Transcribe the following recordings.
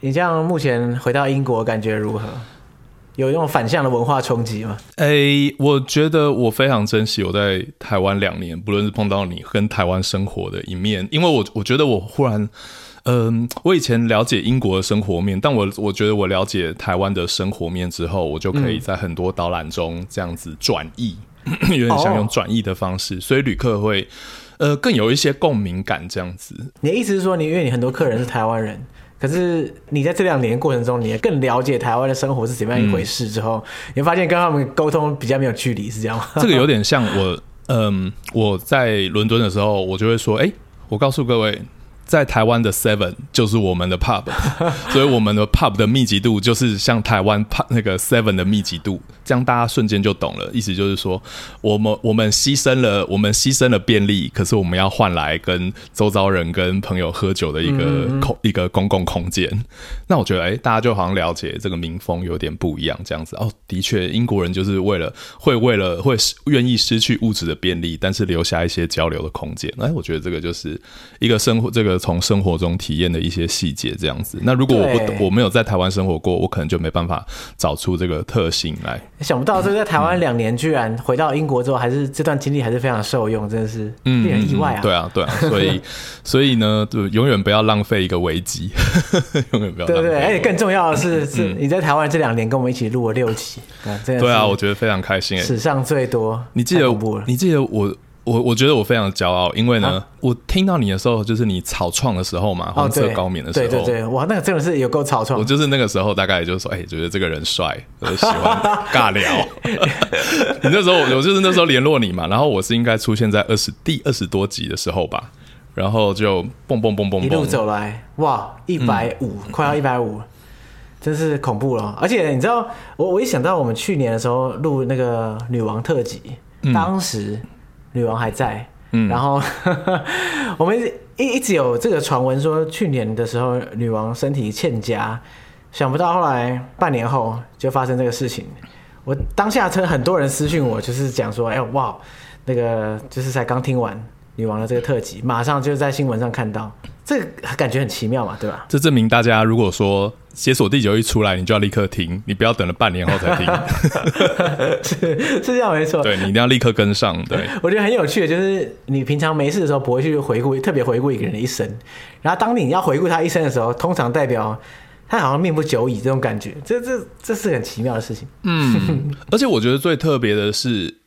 你这样目前回到英国感觉如何？有那种反向的文化冲击吗？诶、欸，我觉得我非常珍惜我在台湾两年，不论是碰到你跟台湾生活的一面，因为我我觉得我忽然，嗯、呃，我以前了解英国的生活面，但我我觉得我了解台湾的生活面之后，我就可以在很多导览中这样子转译，嗯、有点像用转译的方式，哦、所以旅客会呃更有一些共鸣感这样子。你的意思是说，你因为你很多客人是台湾人？可是你在这两年过程中，你也更了解台湾的生活是怎么样一回事之后，嗯、你会发现跟他们沟通比较没有距离，是这样吗？这个有点像我，嗯，我在伦敦的时候，我就会说，哎、欸，我告诉各位。在台湾的 Seven 就是我们的 Pub，所以我们的 Pub 的密集度就是像台湾 Pub 那个 Seven 的密集度，这样大家瞬间就懂了。意思就是说，我们我们牺牲了我们牺牲了便利，可是我们要换来跟周遭人跟朋友喝酒的一个空、嗯、一个公共空间。那我觉得，哎、欸，大家就好像了解这个民风有点不一样，这样子哦。的确，英国人就是为了会为了会愿意失去物质的便利，但是留下一些交流的空间。哎，我觉得这个就是一个生活这个。从生活中体验的一些细节，这样子。那如果我不我没有在台湾生活过，我可能就没办法找出这个特性来。想不到这个在台湾两年，居然回到英国之后，还是这段经历还是非常受用，真的是令人意外啊！嗯、对啊，对啊，所以所以呢，就永远不要浪费一个危机，永远不要。对，对对，而且更重要的是，嗯、是你在台湾这两年跟我们一起录了六期，对啊，我觉得非常开心，史上最多。你记得你记得我。我我觉得我非常骄傲，因为呢，啊、我听到你的时候，就是你草创的时候嘛，黄色高棉的时候，对对对，哇，那个真的是有够草创。我就是那个时候，大概就是说，哎、欸，觉得这个人帅，我 就喜欢尬聊。你那时候，我就是那时候联络你嘛，然后我是应该出现在二十第二十多集的时候吧，然后就蹦蹦蹦蹦一路走来，哇，一百五，快要一百五，真是恐怖了。而且你知道，我我一想到我们去年的时候录那个女王特辑，嗯、当时。女王还在，嗯，然后 我们一一直有这个传闻说，去年的时候女王身体欠佳，想不到后来半年后就发生这个事情。我当下真很多人私讯我，就是讲说，哎哇，那个就是才刚听完女王的这个特辑，马上就在新闻上看到，这个感觉很奇妙嘛，对吧？这证明大家如果说。解锁地球一出来，你就要立刻听，你不要等了半年后才听。是是这样没错。对，你一定要立刻跟上。对，我觉得很有趣的，就是你平常没事的时候不会去回顾，特别回顾一个人的一生，然后当你要回顾他一生的时候，通常代表他好像命不久矣这种感觉，这这这是很奇妙的事情。嗯，而且我觉得最特别的是，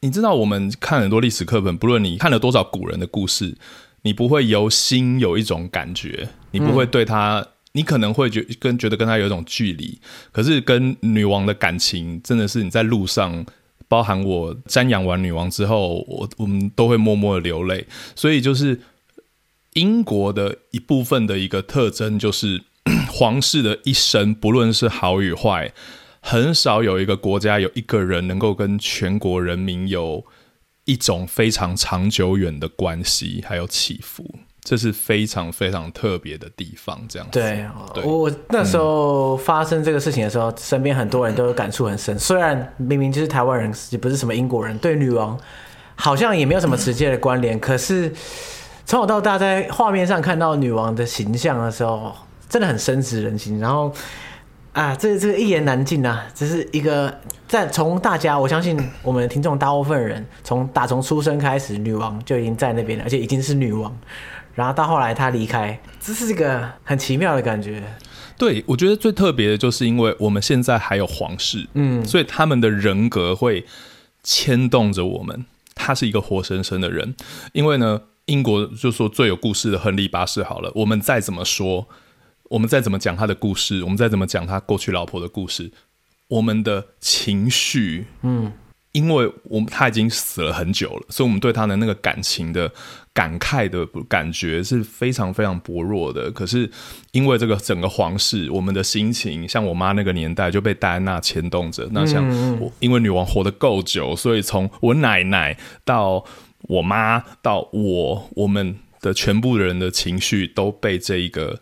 你知道我们看很多历史课本，不论你看了多少古人的故事，你不会由心有一种感觉，你不会对他。嗯你可能会觉跟觉得跟他有一种距离，可是跟女王的感情真的是你在路上，包含我瞻仰完女王之后，我我们都会默默的流泪。所以就是英国的一部分的一个特征，就是 皇室的一生，不论是好与坏，很少有一个国家有一个人能够跟全国人民有一种非常长久远的关系，还有起伏。这是非常非常特别的地方，这样子。对，对我那时候发生这个事情的时候，嗯、身边很多人都有感触很深。虽然明明就是台湾人，也不是什么英国人，对女王好像也没有什么直接的关联。嗯、可是从小到大，在画面上看到女王的形象的时候，真的很深植人心。然后啊，这这个一言难尽啊，只是一个在从大家，我相信我们听众大部分人从打从出生开始，女王就已经在那边了，而且已经是女王。然后到后来他离开，这是一个很奇妙的感觉。对，我觉得最特别的就是因为我们现在还有皇室，嗯，所以他们的人格会牵动着我们。他是一个活生生的人。因为呢，英国就说最有故事的亨利八世好了，我们再怎么说，我们再怎么讲他的故事，我们再怎么讲他过去老婆的故事，我们的情绪，嗯。因为我们他已经死了很久了，所以我们对他的那个感情的感慨的感觉是非常非常薄弱的。可是因为这个整个皇室，我们的心情像我妈那个年代就被戴安娜牵动着。那像我，因为女王活得够久，所以从我奶奶到我妈到我，我们的全部人的情绪都被这一个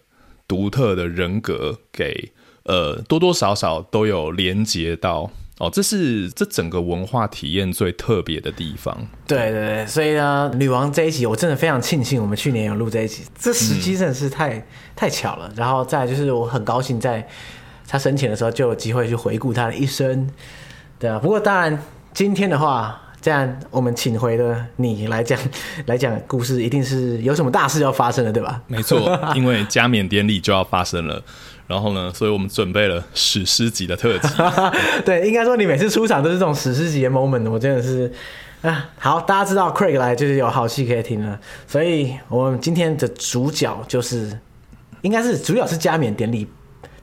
独特的人格给呃多多少少都有连接到。哦，这是这整个文化体验最特别的地方。对对对，所以呢，女王这一集我真的非常庆幸我们去年有录这一集，这时机真的是太、嗯、太巧了。然后再就是我很高兴在她生前的时候就有机会去回顾她的一生。对啊，不过当然今天的话，这样我们请回的你来讲 来讲故事，一定是有什么大事要发生了，对吧？没错，因为加冕典礼就要发生了。然后呢，所以我们准备了史诗级的特辑。对，应该说你每次出场都是这种史诗级的 moment，我真的是啊。好，大家知道 Craig 来就是有好戏可以听了，所以我们今天的主角就是，应该是主角是加冕典礼，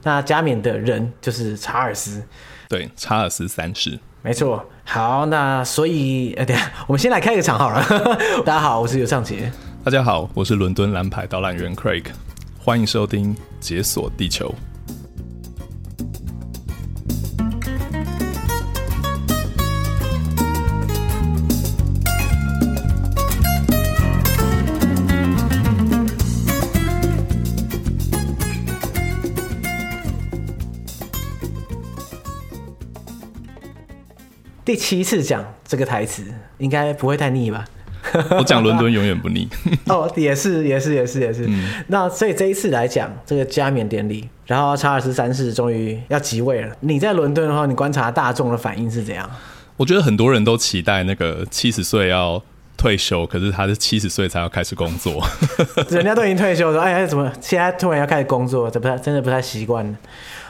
那加冕的人就是查尔斯。对，查尔斯三世。没错。好，那所以呃，等下 我们先来开个场好了。大家好，我是尤尚杰。大家好，我是伦敦蓝牌导览员 Craig。欢迎收听《解锁地球》。第七次讲这个台词，应该不会太腻吧？我讲伦敦永远不腻 哦，也是也是也是也是。嗯、那所以这一次来讲这个加冕典礼，然后查尔斯三世终于要即位了。你在伦敦的话，你观察大众的反应是怎样？我觉得很多人都期待那个七十岁要退休，可是他是七十岁才要开始工作。人家都已经退休了，哎呀，怎么现在突然要开始工作？这不太真的不太习惯。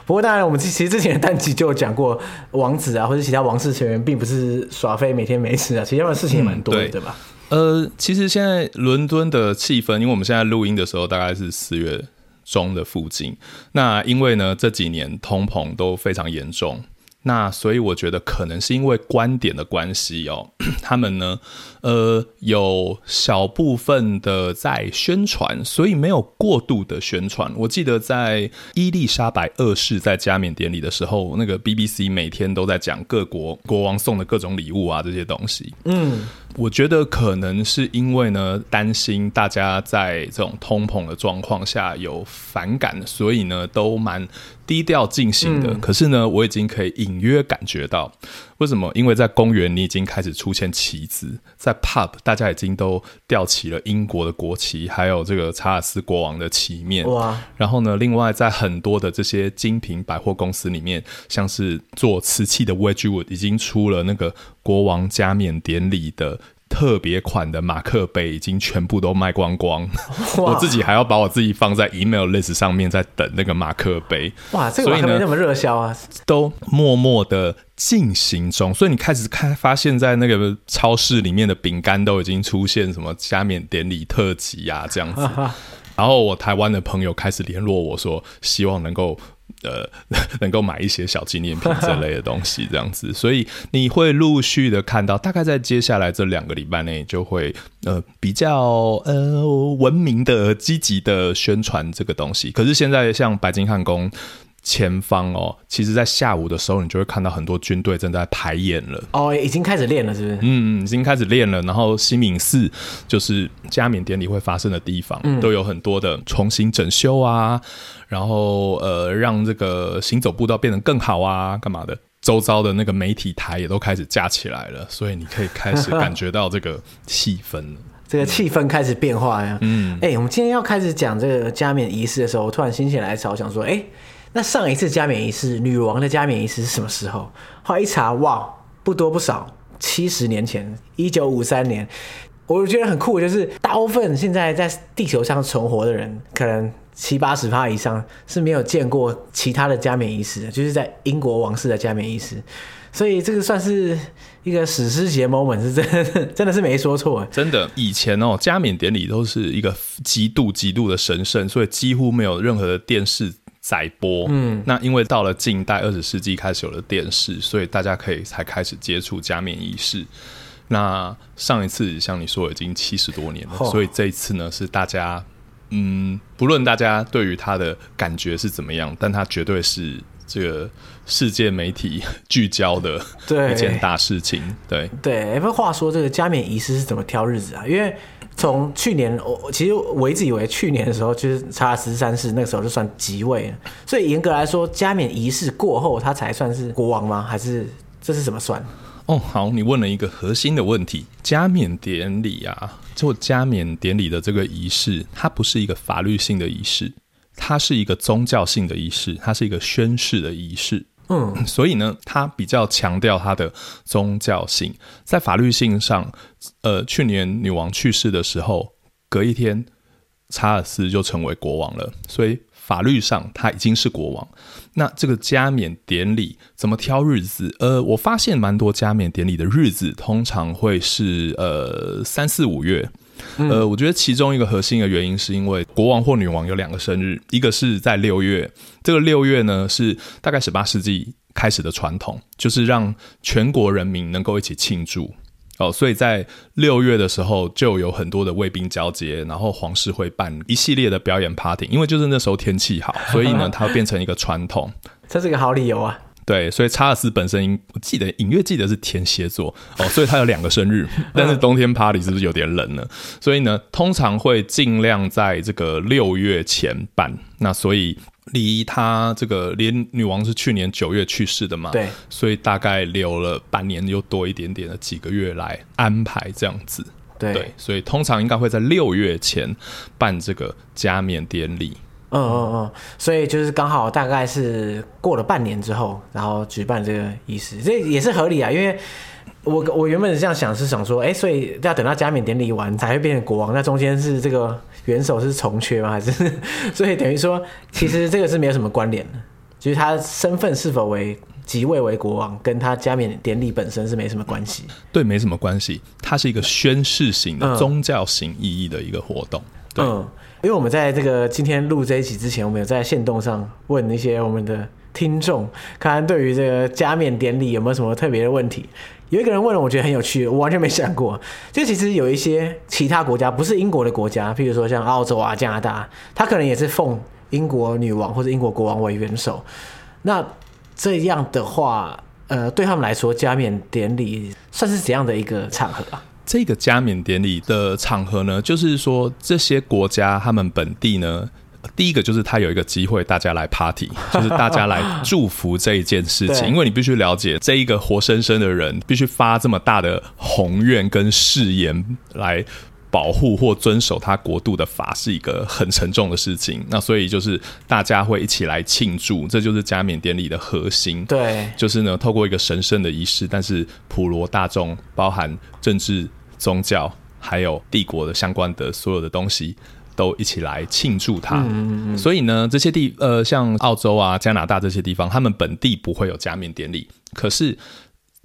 不过当然，我们其实之前的单集就有讲过，王子啊或者其他王室成员并不是耍废每天没事啊，其实他们事情也蛮多的，嗯、对，对吧？呃，其实现在伦敦的气氛，因为我们现在录音的时候大概是四月中的附近，那因为呢这几年通膨都非常严重。那所以我觉得可能是因为观点的关系哦，他们呢，呃，有小部分的在宣传，所以没有过度的宣传。我记得在伊丽莎白二世在加冕典礼的时候，那个 BBC 每天都在讲各国国王送的各种礼物啊这些东西。嗯，我觉得可能是因为呢，担心大家在这种通膨的状况下有反感，所以呢都蛮。低调进行的，嗯、可是呢，我已经可以隐约感觉到，为什么？因为在公园，你已经开始出现旗子，在 pub，大家已经都吊起了英国的国旗，还有这个查尔斯国王的旗面。哇！然后呢，另外在很多的这些精品百货公司里面，像是做瓷器的 Wedgwood 已经出了那个国王加冕典礼的。特别款的马克杯已经全部都卖光光，我自己还要把我自己放在 email list 上面，在等那个马克杯。哇，这个马克杯那么热销啊，都默默的进行中。所以你开始看，发现在那个超市里面的饼干都已经出现什么加冕典礼特辑啊这样子。然后我台湾的朋友开始联络我说，希望能够。呃，能够买一些小纪念品这类的东西，这样子，所以你会陆续的看到，大概在接下来这两个礼拜内，就会呃比较呃文明的、积极的宣传这个东西。可是现在像白金汉宫。前方哦，其实，在下午的时候，你就会看到很多军队正在排演了。哦，已经开始练了，是不是？嗯，已经开始练了。然后，新敏寺就是加冕典礼会发生的地方，嗯、都有很多的重新整修啊，然后呃，让这个行走步道变得更好啊，干嘛的？周遭的那个媒体台也都开始架起来了，所以你可以开始感觉到这个气氛了。这个气氛开始变化呀。嗯，哎、欸，我们今天要开始讲这个加冕仪式的时候，我突然心血来潮，想说，哎、欸。那上一次加冕仪式，女王的加冕仪式是什么时候？后来一查，哇，不多不少，七十年前，一九五三年。我觉得很酷，就是大部分现在在地球上存活的人，可能七八十趴以上是没有见过其他的加冕仪式的，就是在英国王室的加冕仪式。所以这个算是一个史诗级 moment，是真的，真的是没说错。真的，以前哦，加冕典礼都是一个极度极度的神圣，所以几乎没有任何的电视。载播，嗯，那因为到了近代二十世纪开始有了电视，所以大家可以才开始接触加冕仪式。那上一次像你说已经七十多年了，哦、所以这一次呢是大家，嗯，不论大家对于他的感觉是怎么样，但他绝对是这个世界媒体聚焦的一件大事情。对对，哎，不过话说这个加冕仪式是怎么挑日子啊？因为从去年，我其实我一直以为去年的时候就是查十三世那个时候就算即位了，所以严格来说，加冕仪式过后他才算是国王吗？还是这是怎么算？哦，好，你问了一个核心的问题。加冕典礼啊，做加冕典礼的这个仪式，它不是一个法律性的仪式，它是一个宗教性的仪式，它是一个宣誓的仪式。嗯，所以呢，它比较强调它的宗教性。在法律性上，呃，去年女王去世的时候，隔一天，查尔斯就成为国王了，所以。法律上他已经是国王，那这个加冕典礼怎么挑日子？呃，我发现蛮多加冕典礼的日子通常会是呃三四五月。呃，我觉得其中一个核心的原因是因为国王或女王有两个生日，一个是在六月，这个六月呢是大概十八世纪开始的传统，就是让全国人民能够一起庆祝。哦，所以在六月的时候就有很多的卫兵交接，然后皇室会办一系列的表演 party，因为就是那时候天气好，所以呢，它会变成一个传统。这是个好理由啊。对，所以查尔斯本身，我记得隐约记得是天蝎座哦，所以他有两个生日，但是冬天 party 是不是有点冷呢？所以呢，通常会尽量在这个六月前办。那所以。离他这个连女王是去年九月去世的嘛，对，所以大概留了半年又多一点点的几个月来安排这样子，对，对，所以通常应该会在六月前办这个加冕典礼。嗯嗯嗯，所以就是刚好大概是过了半年之后，然后举办这个仪式，这也是合理啊，因为。我我原本是这样想，是想说，哎、欸，所以要等到加冕典礼完才会变成国王，那中间是这个元首是从缺吗？还是所以等于说，其实这个是没有什么关联的，就是他身份是否为即位为国王，跟他加冕典礼本身是没什么关系。对，没什么关系，它是一个宣誓型的宗教型意义的一个活动。对，嗯、因为我们在这个今天录这一集之前，我们有在线动上问一些我们的听众，看看对于这个加冕典礼有没有什么特别的问题。有一个人问了，我觉得很有趣，我完全没想过。就其实有一些其他国家，不是英国的国家，譬如说像澳洲啊、加拿大，他可能也是奉英国女王或者英国国王为元首。那这样的话，呃，对他们来说，加冕典礼算是怎样的一个场合啊？这个加冕典礼的场合呢，就是说这些国家他们本地呢。第一个就是他有一个机会，大家来 party，就是大家来祝福这一件事情。因为你必须了解，这一个活生生的人必须发这么大的宏愿跟誓言来保护或遵守他国度的法，是一个很沉重的事情。那所以就是大家会一起来庆祝，这就是加冕典礼的核心。对，就是呢，透过一个神圣的仪式，但是普罗大众，包含政治、宗教，还有帝国的相关的所有的东西。都一起来庆祝他，所以呢，这些地呃，像澳洲啊、加拿大这些地方，他们本地不会有加冕典礼，可是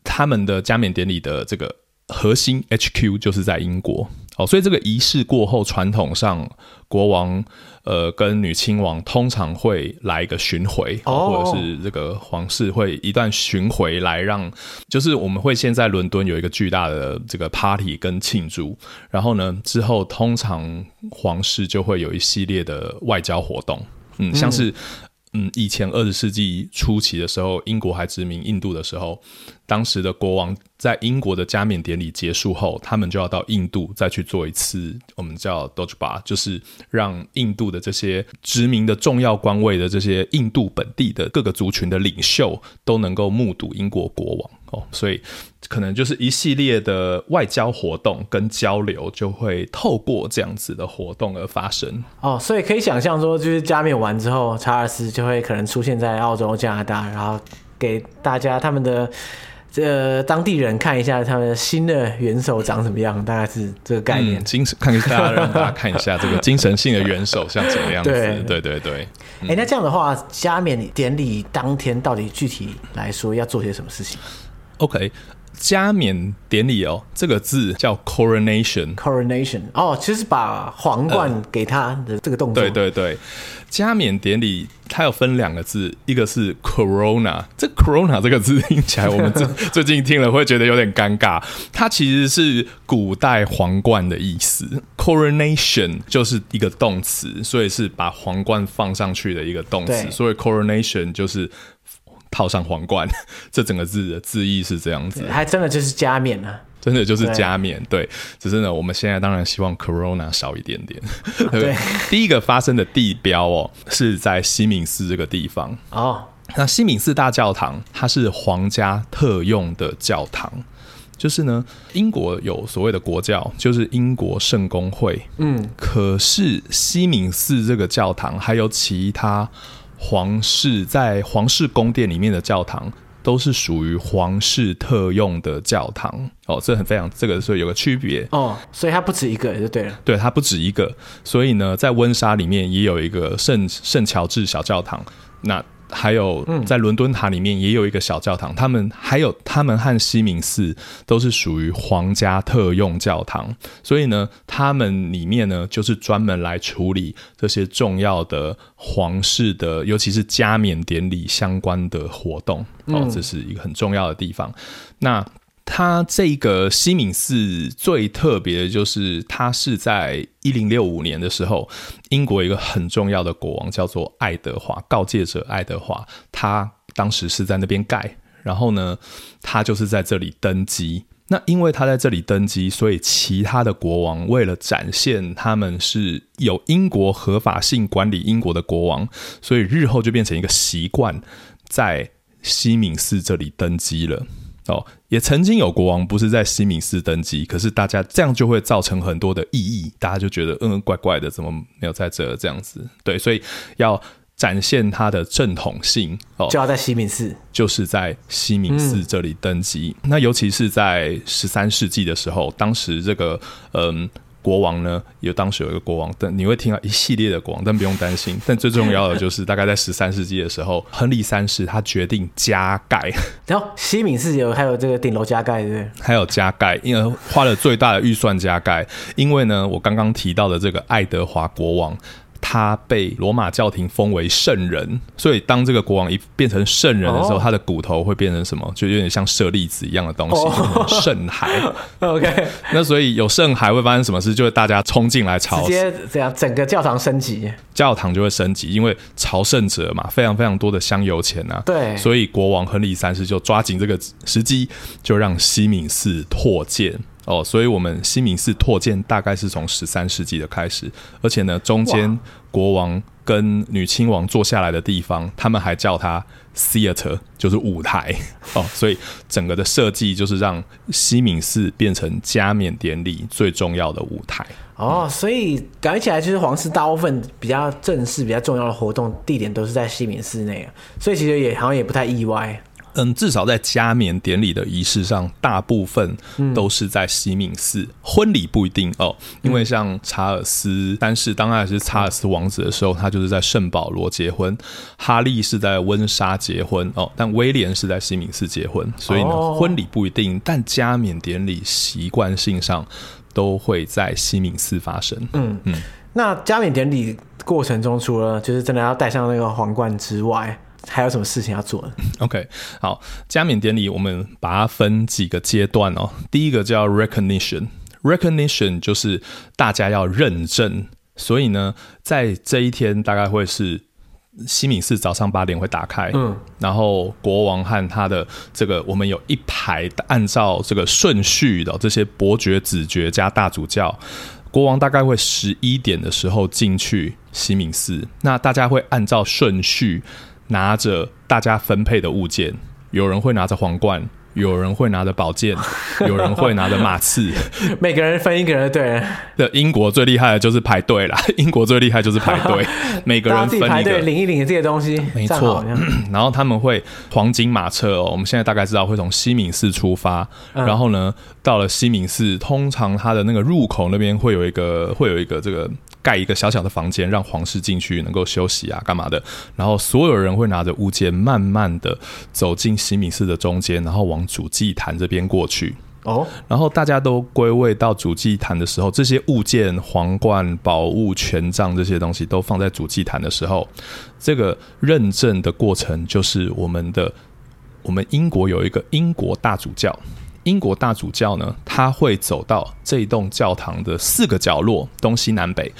他们的加冕典礼的这个核心 HQ 就是在英国。哦，所以这个仪式过后，传统上国王呃跟女亲王通常会来一个巡回，或者是这个皇室会一段巡回来让，就是我们会先在伦敦有一个巨大的这个 party 跟庆祝，然后呢之后通常皇室就会有一系列的外交活动，嗯，像是。嗯，以前二十世纪初期的时候，英国还殖民印度的时候，当时的国王在英国的加冕典礼结束后，他们就要到印度再去做一次我们叫 Durbar，就是让印度的这些殖民的重要官位的这些印度本地的各个族群的领袖都能够目睹英国国王哦，所以。可能就是一系列的外交活动跟交流，就会透过这样子的活动而发生。哦，所以可以想象说，就是加冕完之后，查尔斯就会可能出现在澳洲、加拿大，然后给大家他们的这个当地人看一下他们新的元首长什么样，大概是这个概念。嗯、精神，看给大家让大家看一下这个精神性的元首像什么样子。对对对对。哎、欸，那这样的话，加冕典礼当天到底具体来说要做些什么事情？OK。加冕典礼哦，这个字叫 coronation。coronation 哦，其实把皇冠给他的这个动作。呃、对对对，加冕典礼它有分两个字，一个是 corona。这 corona 这个字听起来，我们最 最近听了会觉得有点尴尬。它其实是古代皇冠的意思。coronation 就是一个动词，所以是把皇冠放上去的一个动词。所以 coronation 就是。套上皇冠，这整个字的字义是这样子，还真的就是加冕呢、啊，真的就是加冕。对，只是呢，我们现在当然希望 Corona 少一点点。对，第一个发生的地标哦，是在西敏寺这个地方。哦，那西敏寺大教堂它是皇家特用的教堂，就是呢，英国有所谓的国教，就是英国圣公会。嗯，可是西敏寺这个教堂还有其他皇室在皇室宫殿里面的教堂，都是属于皇室特用的教堂。哦，这很非常这个所以有个区别哦，所以它不止一个就对了。对，它不止一个，所以呢，在温莎里面也有一个圣圣乔治小教堂。那还有在伦敦塔里面也有一个小教堂，他们还有他们和西敏寺都是属于皇家特用教堂，所以呢，他们里面呢就是专门来处理这些重要的皇室的，尤其是加冕典礼相关的活动哦，这是一个很重要的地方。那。它这个西敏寺最特别的就是，它是在一零六五年的时候，英国一个很重要的国王叫做爱德华，告诫者爱德华，他当时是在那边盖，然后呢，他就是在这里登基。那因为他在这里登基，所以其他的国王为了展现他们是有英国合法性管理英国的国王，所以日后就变成一个习惯，在西敏寺这里登基了。哦，也曾经有国王不是在西敏寺登基，可是大家这样就会造成很多的异议，大家就觉得嗯，怪怪的，怎么没有在这这样子？对，所以要展现它的正统性，哦，就要在西敏寺，就是在西敏寺这里登基。嗯、那尤其是在十三世纪的时候，当时这个嗯。国王呢，有当时有一个国王，但你会听到一系列的国王，但不用担心。但最重要的就是，大概在十三世纪的时候，亨利三世他决定加盖。然后西敏寺有还有这个顶楼加盖，对不对？还有加盖，因为花了最大的预算加盖。因为呢，我刚刚提到的这个爱德华国王。他被罗马教廷封为圣人，所以当这个国王一变成圣人的时候，oh. 他的骨头会变成什么？就有点像舍利子一样的东西，oh. 圣骸。OK，那所以有圣骸会发生什么事？就是大家冲进来朝，直接这样整个教堂升级，教堂就会升级，因为朝圣者嘛，非常非常多的香油钱啊。对，所以国王亨利三世就抓紧这个时机，就让西敏寺拓建。哦，所以我们西敏寺拓建大概是从十三世纪的开始，而且呢，中间国王跟女亲王坐下来的地方，他们还叫它 theater，就是舞台。哦，所以整个的设计就是让西敏寺变成加冕典礼最重要的舞台。哦，所以感觉起来就是皇室大部分比较正式、比较重要的活动地点都是在西敏寺内，所以其实也好像也不太意外。嗯，至少在加冕典礼的仪式上，大部分都是在西敏寺。嗯、婚礼不一定哦，因为像查尔斯三世当然是查尔斯王子的时候，他就是在圣保罗结婚；哈利是在温莎结婚哦，但威廉是在西敏寺结婚。所以呢，哦、婚礼不一定，但加冕典礼习惯性上都会在西敏寺发生。嗯嗯，嗯那加冕典礼过程中，除了就是真的要戴上那个皇冠之外，还有什么事情要做？OK，好，加冕典礼我们把它分几个阶段哦。第一个叫 recognition，recognition 就是大家要认证，所以呢，在这一天大概会是西敏寺早上八点会打开，嗯，然后国王和他的这个我们有一排按照这个顺序的这些伯爵、子爵加大主教，国王大概会十一点的时候进去西敏寺，那大家会按照顺序。拿着大家分配的物件，有人会拿着皇冠，有人会拿着宝剑，有人会拿着马刺，每个人分一个人。对，的英国最厉害的就是排队啦，英国最厉害就是排队，每个人分一个排队领一领这些东西，没错。然后他们会黄金马车哦，我们现在大概知道会从西敏寺出发，嗯、然后呢，到了西敏寺，通常它的那个入口那边会有一个，会有一个这个。盖一个小小的房间，让皇室进去能够休息啊，干嘛的？然后所有人会拿着物件，慢慢的走进西敏寺的中间，然后往主祭坛这边过去。哦，然后大家都归位到主祭坛的时候，这些物件、皇冠、宝物、权杖这些东西都放在主祭坛的时候，这个认证的过程就是我们的，我们英国有一个英国大主教。英国大主教呢，他会走到这一栋教堂的四个角落，东西南北，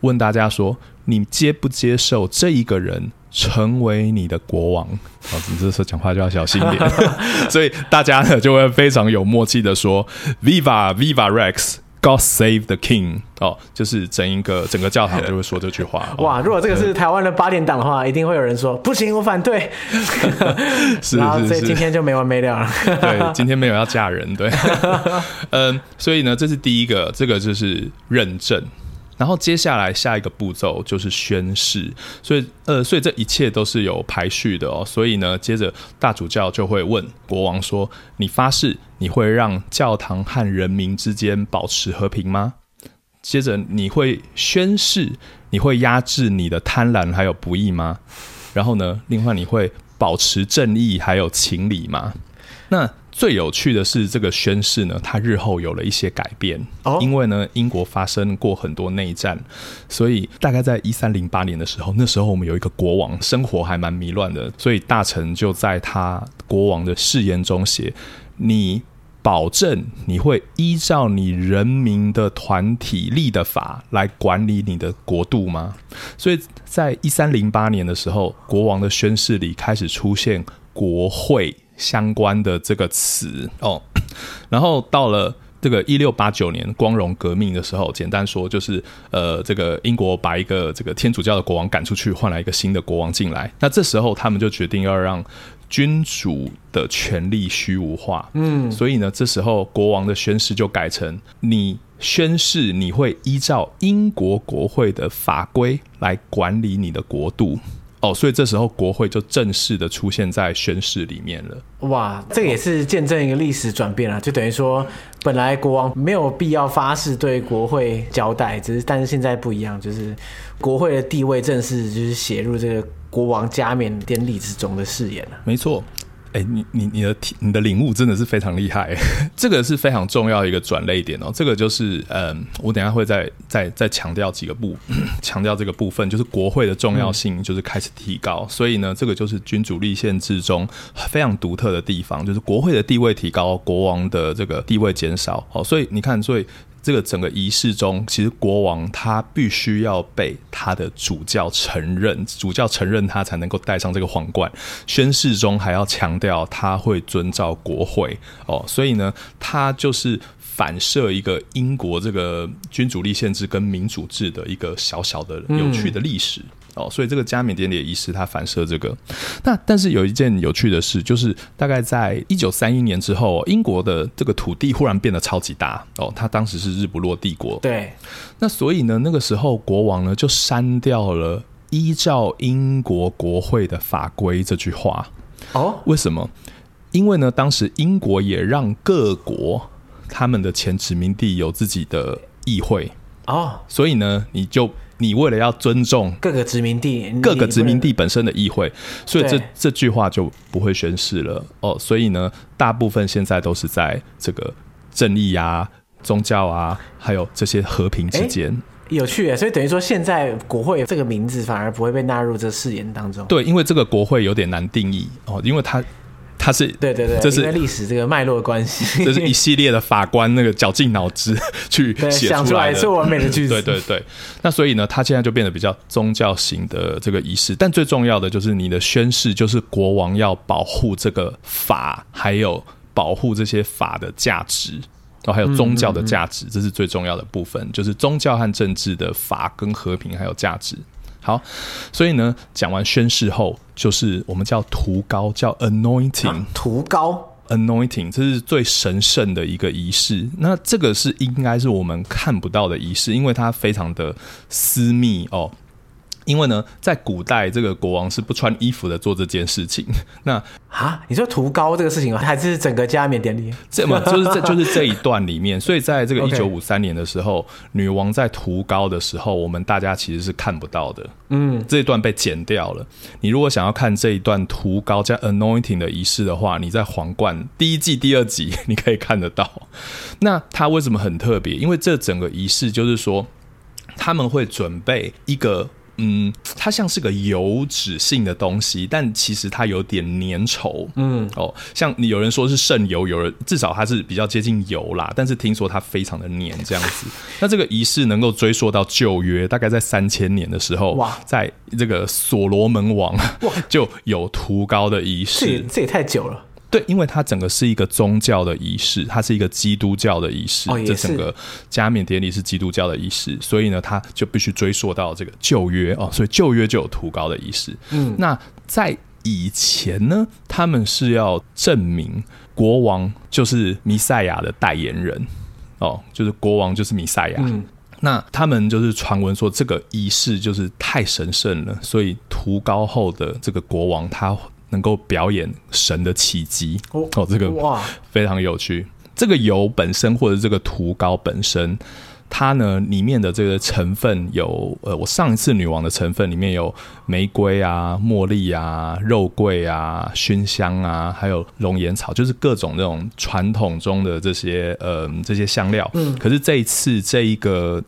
问大家说：“你接不接受这一个人成为你的国王？” 哦，你这时候讲话就要小心一点。所以大家呢就会非常有默契的说：“Viva Viva Rex，God save the king 哦，就是整一个整个教堂 就会说这句话。哇，如果这个是台湾的八点档的话，一定会有人说不行，我反对。是然后所以今天就没完没了了。对，今天没有要嫁人，对。嗯，所以呢，这是第一个，这个就是认证。然后接下来下一个步骤就是宣誓，所以呃，所以这一切都是有排序的哦。所以呢，接着大主教就会问国王说：“你发誓你会让教堂和人民之间保持和平吗？”接着你会宣誓你会压制你的贪婪还有不义吗？然后呢，另外你会保持正义还有情理吗？那最有趣的是，这个宣誓呢，它日后有了一些改变。哦，因为呢，英国发生过很多内战，所以大概在一三零八年的时候，那时候我们有一个国王，生活还蛮迷乱的，所以大臣就在他国王的誓言中写：“你保证你会依照你人民的团体立的法来管理你的国度吗？”所以在一三零八年的时候，国王的宣誓里开始出现“国会”。相关的这个词哦，然后到了这个一六八九年光荣革命的时候，简单说就是呃，这个英国把一个这个天主教的国王赶出去，换来一个新的国王进来。那这时候他们就决定要让君主的权力虚无化。嗯，所以呢，这时候国王的宣誓就改成：你宣誓你会依照英国国会的法规来管理你的国度。哦，所以这时候国会就正式的出现在宣誓里面了。哇，这个也是见证一个历史转变啊！就等于说，本来国王没有必要发誓对国会交代，只是但是现在不一样，就是国会的地位正式就是写入这个国王加冕典礼之中的誓言了。没错。哎、欸，你你你的你的领悟真的是非常厉害，这个是非常重要的一个转捩点哦。这个就是，嗯，我等下会再再再强调几个部，强调这个部分，就是国会的重要性就是开始提高。嗯、所以呢，这个就是君主立宪制中非常独特的地方，就是国会的地位提高，国王的这个地位减少。哦，所以你看，所以。这个整个仪式中，其实国王他必须要被他的主教承认，主教承认他才能够戴上这个皇冠。宣誓中还要强调他会遵照国会哦，所以呢，他就是反射一个英国这个君主立宪制跟民主制的一个小小的有趣的历史。哦，所以这个加冕典礼的仪式，它反射这个。那但是有一件有趣的事，就是大概在一九三一年之后，英国的这个土地忽然变得超级大。哦，它当时是日不落帝国。对。那所以呢，那个时候国王呢就删掉了“依照英国国会的法规”这句话。哦，为什么？因为呢，当时英国也让各国他们的前殖民地有自己的议会。哦，所以呢，你就。你为了要尊重各个殖民地，各个殖民地本身的议会，所以这这句话就不会宣誓了哦。所以呢，大部分现在都是在这个正义啊、宗教啊，还有这些和平之间。欸，有趣耶，所以等于说，现在国会这个名字反而不会被纳入这誓言当中。对，因为这个国会有点难定义哦，因为它。它是对对对，这是历史这个脉络的关系，这是一系列的法官那个绞尽脑汁去 写出来的，想出来最完美的句子。对对对，那所以呢，它现在就变得比较宗教型的这个仪式，但最重要的就是你的宣誓，就是国王要保护这个法，还有保护这些法的价值，然后还有宗教的价值，这是最重要的部分，就是宗教和政治的法跟和平还有价值。好，所以呢，讲完宣誓后，就是我们叫涂膏，叫 anointing，涂膏，anointing，这是最神圣的一个仪式。那这个是应该是我们看不到的仪式，因为它非常的私密哦。因为呢，在古代，这个国王是不穿衣服的做这件事情。那啊，你说涂膏这个事情还是整个加冕典礼？这么就是这就是这一 段里面。所以在这个一九五三年的时候.女王在涂膏的时候，我们大家其实是看不到的。嗯，这一段被剪掉了。你如果想要看这一段涂膏加 anointing 的仪式的话，你在皇冠第一季第二集 你可以看得到。那它为什么很特别？因为这整个仪式就是说，他们会准备一个。嗯，它像是个油脂性的东西，但其实它有点粘稠。嗯，哦，像你有人说是渗油，有人至少它是比较接近油啦，但是听说它非常的黏这样子。那这个仪式能够追溯到旧约，大概在三千年的时候，哇，在这个所罗门王 就有涂膏的仪式，这也这也太久了。对，因为它整个是一个宗教的仪式，它是一个基督教的仪式。哦，这整个加冕典礼是基督教的仪式，所以呢，它就必须追溯到这个旧约哦，所以旧约就有涂膏的仪式。嗯，那在以前呢，他们是要证明国王就是弥赛亚的代言人哦，就是国王就是弥赛亚。嗯那他们就是传闻说，这个仪式就是太神圣了，所以涂膏后的这个国王他能够表演神的奇迹哦，哦，这个哇非常有趣。这个油本身或者这个涂膏本身，它呢里面的这个成分有呃，我上一次女王的成分里面有玫瑰啊、茉莉啊、肉桂啊、熏香啊，还有龙眼草，就是各种那种传统中的这些呃这些香料。嗯，可是这一次这一个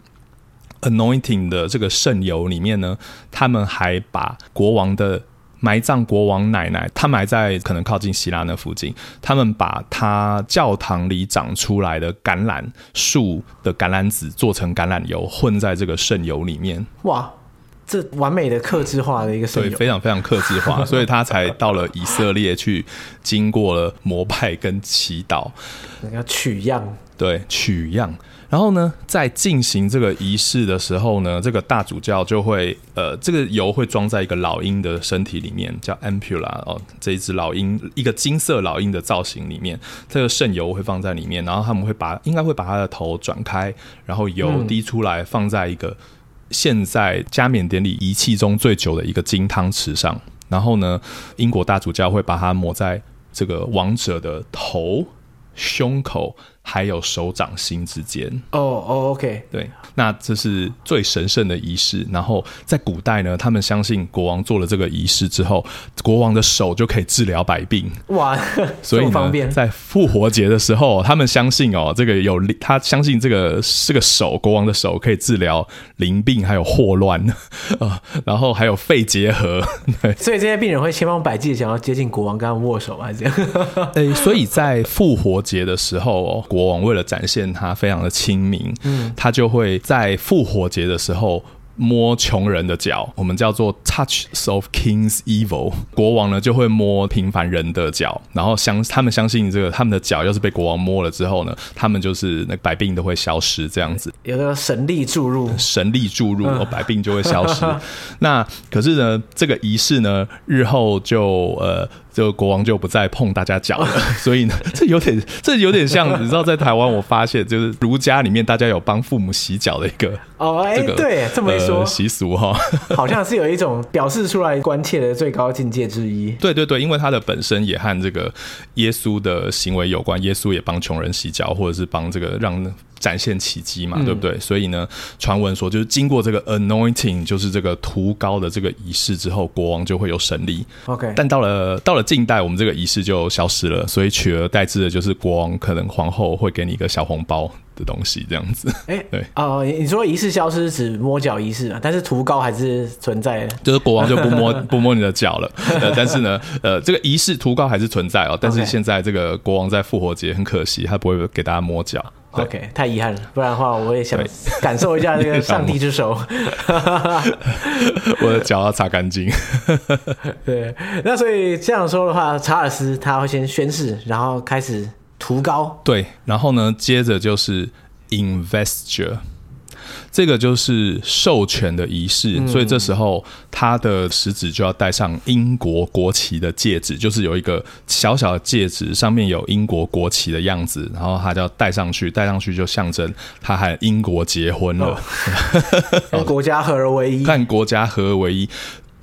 anointing 的这个圣油里面呢，他们还把国王的。埋葬国王奶奶，她埋在可能靠近希拉那附近。他们把他教堂里长出来的橄榄树的橄榄籽做成橄榄油，混在这个圣油里面。哇，这完美的克制化的一个圣油，对，非常非常克制化，所以他才到了以色列去，经过了膜拜跟祈祷，要 取样，对，取样。然后呢，在进行这个仪式的时候呢，这个大主教就会，呃，这个油会装在一个老鹰的身体里面，叫 ampulla 哦，这一只老鹰，一个金色老鹰的造型里面，这个圣油会放在里面，然后他们会把，应该会把他的头转开，然后油滴出来，放在一个现在加冕典礼仪器中最久的一个金汤匙上，然后呢，英国大主教会把它抹在这个王者的头、胸口。还有手掌心之间哦哦，OK，对，那这是最神圣的仪式。然后在古代呢，他们相信国王做了这个仪式之后，国王的手就可以治疗百病。哇，所以方便。在复活节的时候，他们相信哦，这个有他相信这个这个手，国王的手可以治疗淋病，还有霍乱啊，然后还有肺结核。对，所以这些病人会千方百计想要接近国王，跟他握手，还是这样？哎，所以在复活节的时候哦。国王为了展现他非常的亲民，嗯，他就会在复活节的时候。摸穷人的脚，我们叫做 touch of king's evil。国王呢就会摸平凡人的脚，然后相他们相信这个他们的脚要是被国王摸了之后呢，他们就是那个百病都会消失这样子。有个神力注入，神力注入，哦，百病就会消失。那可是呢，这个仪式呢，日后就呃，这个国王就不再碰大家脚了。所以呢，这有点这有点像，你知道，在台湾我发现就是儒家里面大家有帮父母洗脚的一个哦，哎，这个、对，这么一说。习俗哈，好像是有一种表示出来关切的最高境界之一。对对对，因为它的本身也和这个耶稣的行为有关，耶稣也帮穷人洗脚，或者是帮这个让。展现奇迹嘛，对不对？嗯、所以呢，传闻说就是经过这个 anointing，就是这个涂膏的这个仪式之后，国王就会有神力。OK，但到了到了近代，我们这个仪式就消失了，所以取而代之的就是国王可能皇后会给你一个小红包的东西，这样子。哎、欸，对哦，你说仪式消失指摸脚仪式啊，但是涂膏还是存在的，就是国王就不摸 不摸你的脚了。呃，但是呢，呃，这个仪式涂膏还是存在哦。但是现在这个国王在复活节很可惜，他不会给大家摸脚。OK，太遗憾了，不然的话我也想感受一下这个上帝之手。我的脚要擦干净。对，那所以这样说的话，查尔斯他会先宣誓，然后开始涂膏。对，然后呢，接着就是 investiture。这个就是授权的仪式，嗯、所以这时候他的食指就要戴上英国国旗的戒指，就是有一个小小的戒指，上面有英国国旗的样子，然后他就要戴上去，戴上去就象征他和英国结婚了，跟国家合而为一，看国家合而为一。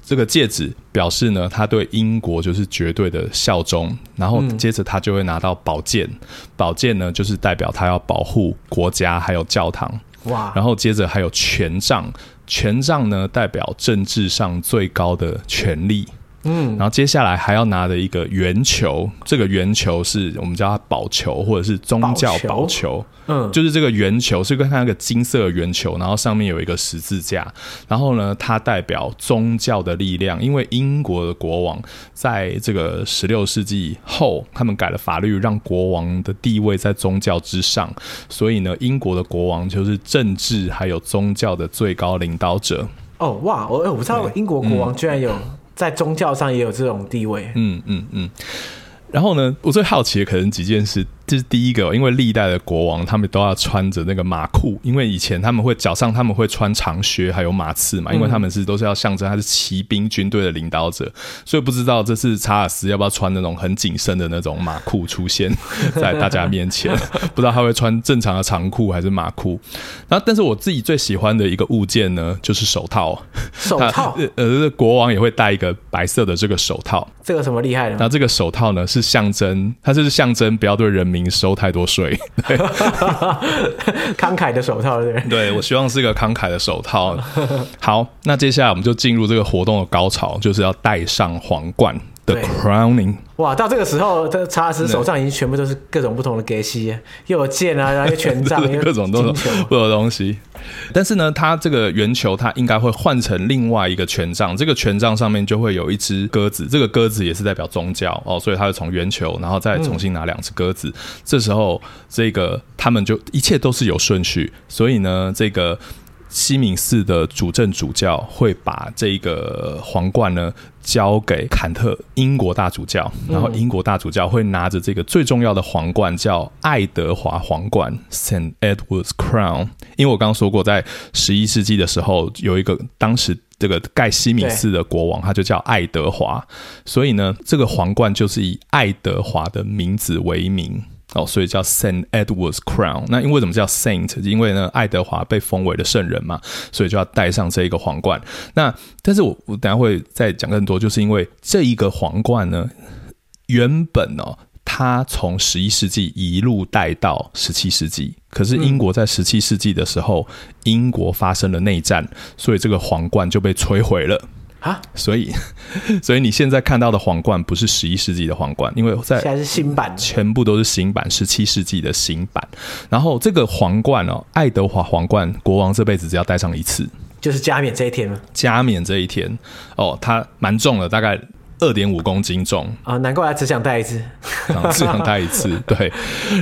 这个戒指表示呢，他对英国就是绝对的效忠，然后接着他就会拿到宝剑，宝剑呢就是代表他要保护国家还有教堂。哇！然后接着还有权杖，权杖呢代表政治上最高的权力。嗯，然后接下来还要拿的一个圆球，这个圆球是我们叫它宝球或者是宗教宝球。嗯，就是这个圆球是跟它那个金色圆球，然后上面有一个十字架，然后呢，它代表宗教的力量。因为英国的国王在这个十六世纪后，他们改了法律，让国王的地位在宗教之上，所以呢，英国的国王就是政治还有宗教的最高领导者。哦，哇，我我不知道英国国王居然有。在宗教上也有这种地位。嗯嗯嗯，然后呢，我最好奇的可能几件事。这是第一个，因为历代的国王他们都要穿着那个马裤，因为以前他们会脚上他们会穿长靴，还有马刺嘛，因为他们是都是要象征他是骑兵军队的领导者，所以不知道这次查尔斯要不要穿那种很紧身的那种马裤出现 在大家面前，不知道他会穿正常的长裤还是马裤。然后，但是我自己最喜欢的一个物件呢，就是手套。手套，呃，国王也会戴一个白色的这个手套。这个什么厉害呢？那这个手套呢，是象征，它就是象征不要对人民。收太多税，慷慨的手套，对，对，我希望是一个慷慨的手套。好，那接下来我们就进入这个活动的高潮，就是要戴上皇冠。The crowning，哇，到这个时候，这查尔斯手上已经全部都是各种不同的格西，又有剑啊，然后又权杖，各种各种不同的东西。但是呢，它这个圆球，它应该会换成另外一个权杖，这个权杖上面就会有一只鸽子，这个鸽子也是代表宗教哦，所以它就从圆球，然后再重新拿两只鸽子。嗯、这时候，这个他们就一切都是有顺序，所以呢，这个。西敏寺的主政主教会把这个皇冠呢交给坎特英国大主教，然后英国大主教会拿着这个最重要的皇冠，叫爱德华皇冠 （Saint Edward's Crown）。因为我刚刚说过，在十一世纪的时候，有一个当时这个盖西敏寺的国王，他就叫爱德华，所以呢，这个皇冠就是以爱德华的名字为名。哦，所以叫 Saint Edward's Crown。那因为什么叫 Saint？因为呢，爱德华被封为了圣人嘛，所以就要戴上这一个皇冠。那但是我我等下会再讲更多，就是因为这一个皇冠呢，原本哦，它从十一世纪一路戴到十七世纪，可是英国在十七世纪的时候，英国发生了内战，所以这个皇冠就被摧毁了。啊，所以，所以你现在看到的皇冠不是十一世纪的皇冠，因为在现在是新版，全部都是新版，十七世纪的新版。然后这个皇冠哦，爱德华皇冠，国王这辈子只要戴上一次，就是加冕这一天吗？加冕这一天哦，它蛮重的，大概。二点五公斤重啊，难怪他只想带一次，只想带一次。对，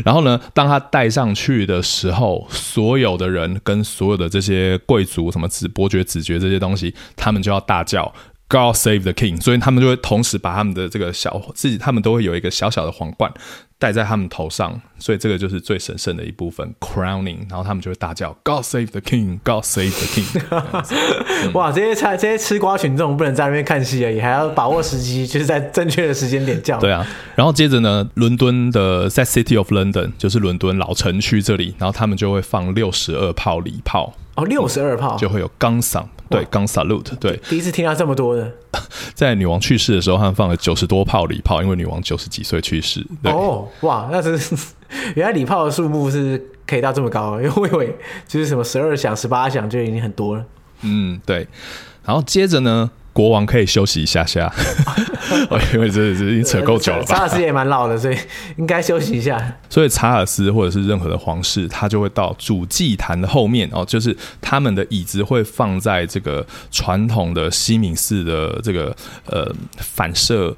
然后呢，当他带上去的时候，所有的人跟所有的这些贵族，什么子伯爵、子爵这些东西，他们就要大叫 “God save the king”，所以他们就会同时把他们的这个小自己，他们都会有一个小小的皇冠。戴在他们头上，所以这个就是最神圣的一部分，crowning。然后他们就会大叫：“God save the king! God save the king！” 哇，这些菜这些吃瓜群众不能在那边看戏而已，还要把握时机，就是在正确的时间点叫。对啊，然后接着呢，伦敦的在 City of London，就是伦敦老城区这里，然后他们就会放六十二炮礼炮。哦，六十二炮就会有钢嗓，对，钢 salute，对。第一次听到这么多的，在女王去世的时候，他们放了九十多炮礼炮，因为女王九十几岁去世。哦，哇，那是原来礼炮的数目是可以到这么高，因为我以为就是什么十二响、十八响就已经很多了。嗯，对。然后接着呢？国王可以休息一下下，因为这这已经扯够久了吧？查尔斯也蛮老的，所以应该休息一下。所以查尔斯或者是任何的皇室，他就会到主祭坛的后面哦，就是他们的椅子会放在这个传统的西敏寺的这个呃反射。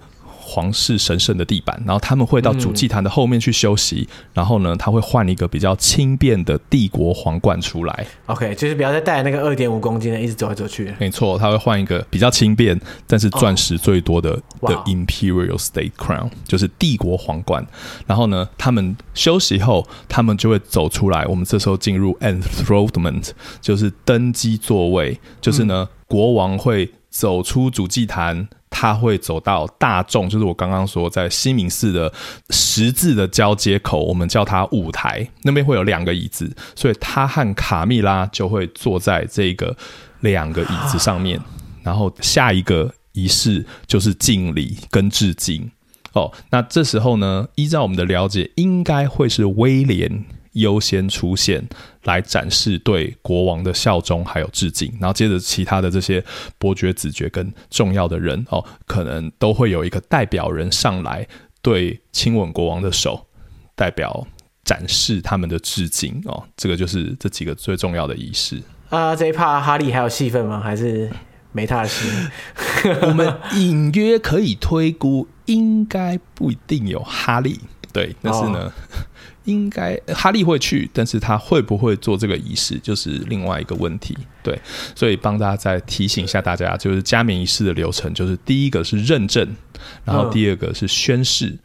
皇室神圣的地板，然后他们会到主祭坛的后面去休息，嗯、然后呢，他会换一个比较轻便的帝国皇冠出来。OK，就是不要再带那个二点五公斤的一直走来走去。没错，他会换一个比较轻便，但是钻石最多的的 Imperial State Crown，就是帝国皇冠。然后呢，他们休息后，他们就会走出来。我们这时候进入 Enthronement，就是登基座位，就是呢，嗯、国王会走出主祭坛。他会走到大众，就是我刚刚说在西敏寺的十字的交接口，我们叫它舞台，那边会有两个椅子，所以他和卡蜜拉就会坐在这个两个椅子上面，然后下一个仪式就是敬礼跟致敬。哦，那这时候呢，依照我们的了解，应该会是威廉。优先出现来展示对国王的效忠，还有致敬，然后接着其他的这些伯爵、子爵跟重要的人哦，可能都会有一个代表人上来对亲吻国王的手，代表展示他们的致敬哦。这个就是这几个最重要的仪式啊。这一趴哈利还有戏份吗？还是没他的戏？我们隐约可以推估，应该不一定有哈利。对，但是呢。哦应该哈利会去，但是他会不会做这个仪式，就是另外一个问题。对，所以帮大家再提醒一下大家，就是加冕仪式的流程，就是第一个是认证，然后第二个是宣誓，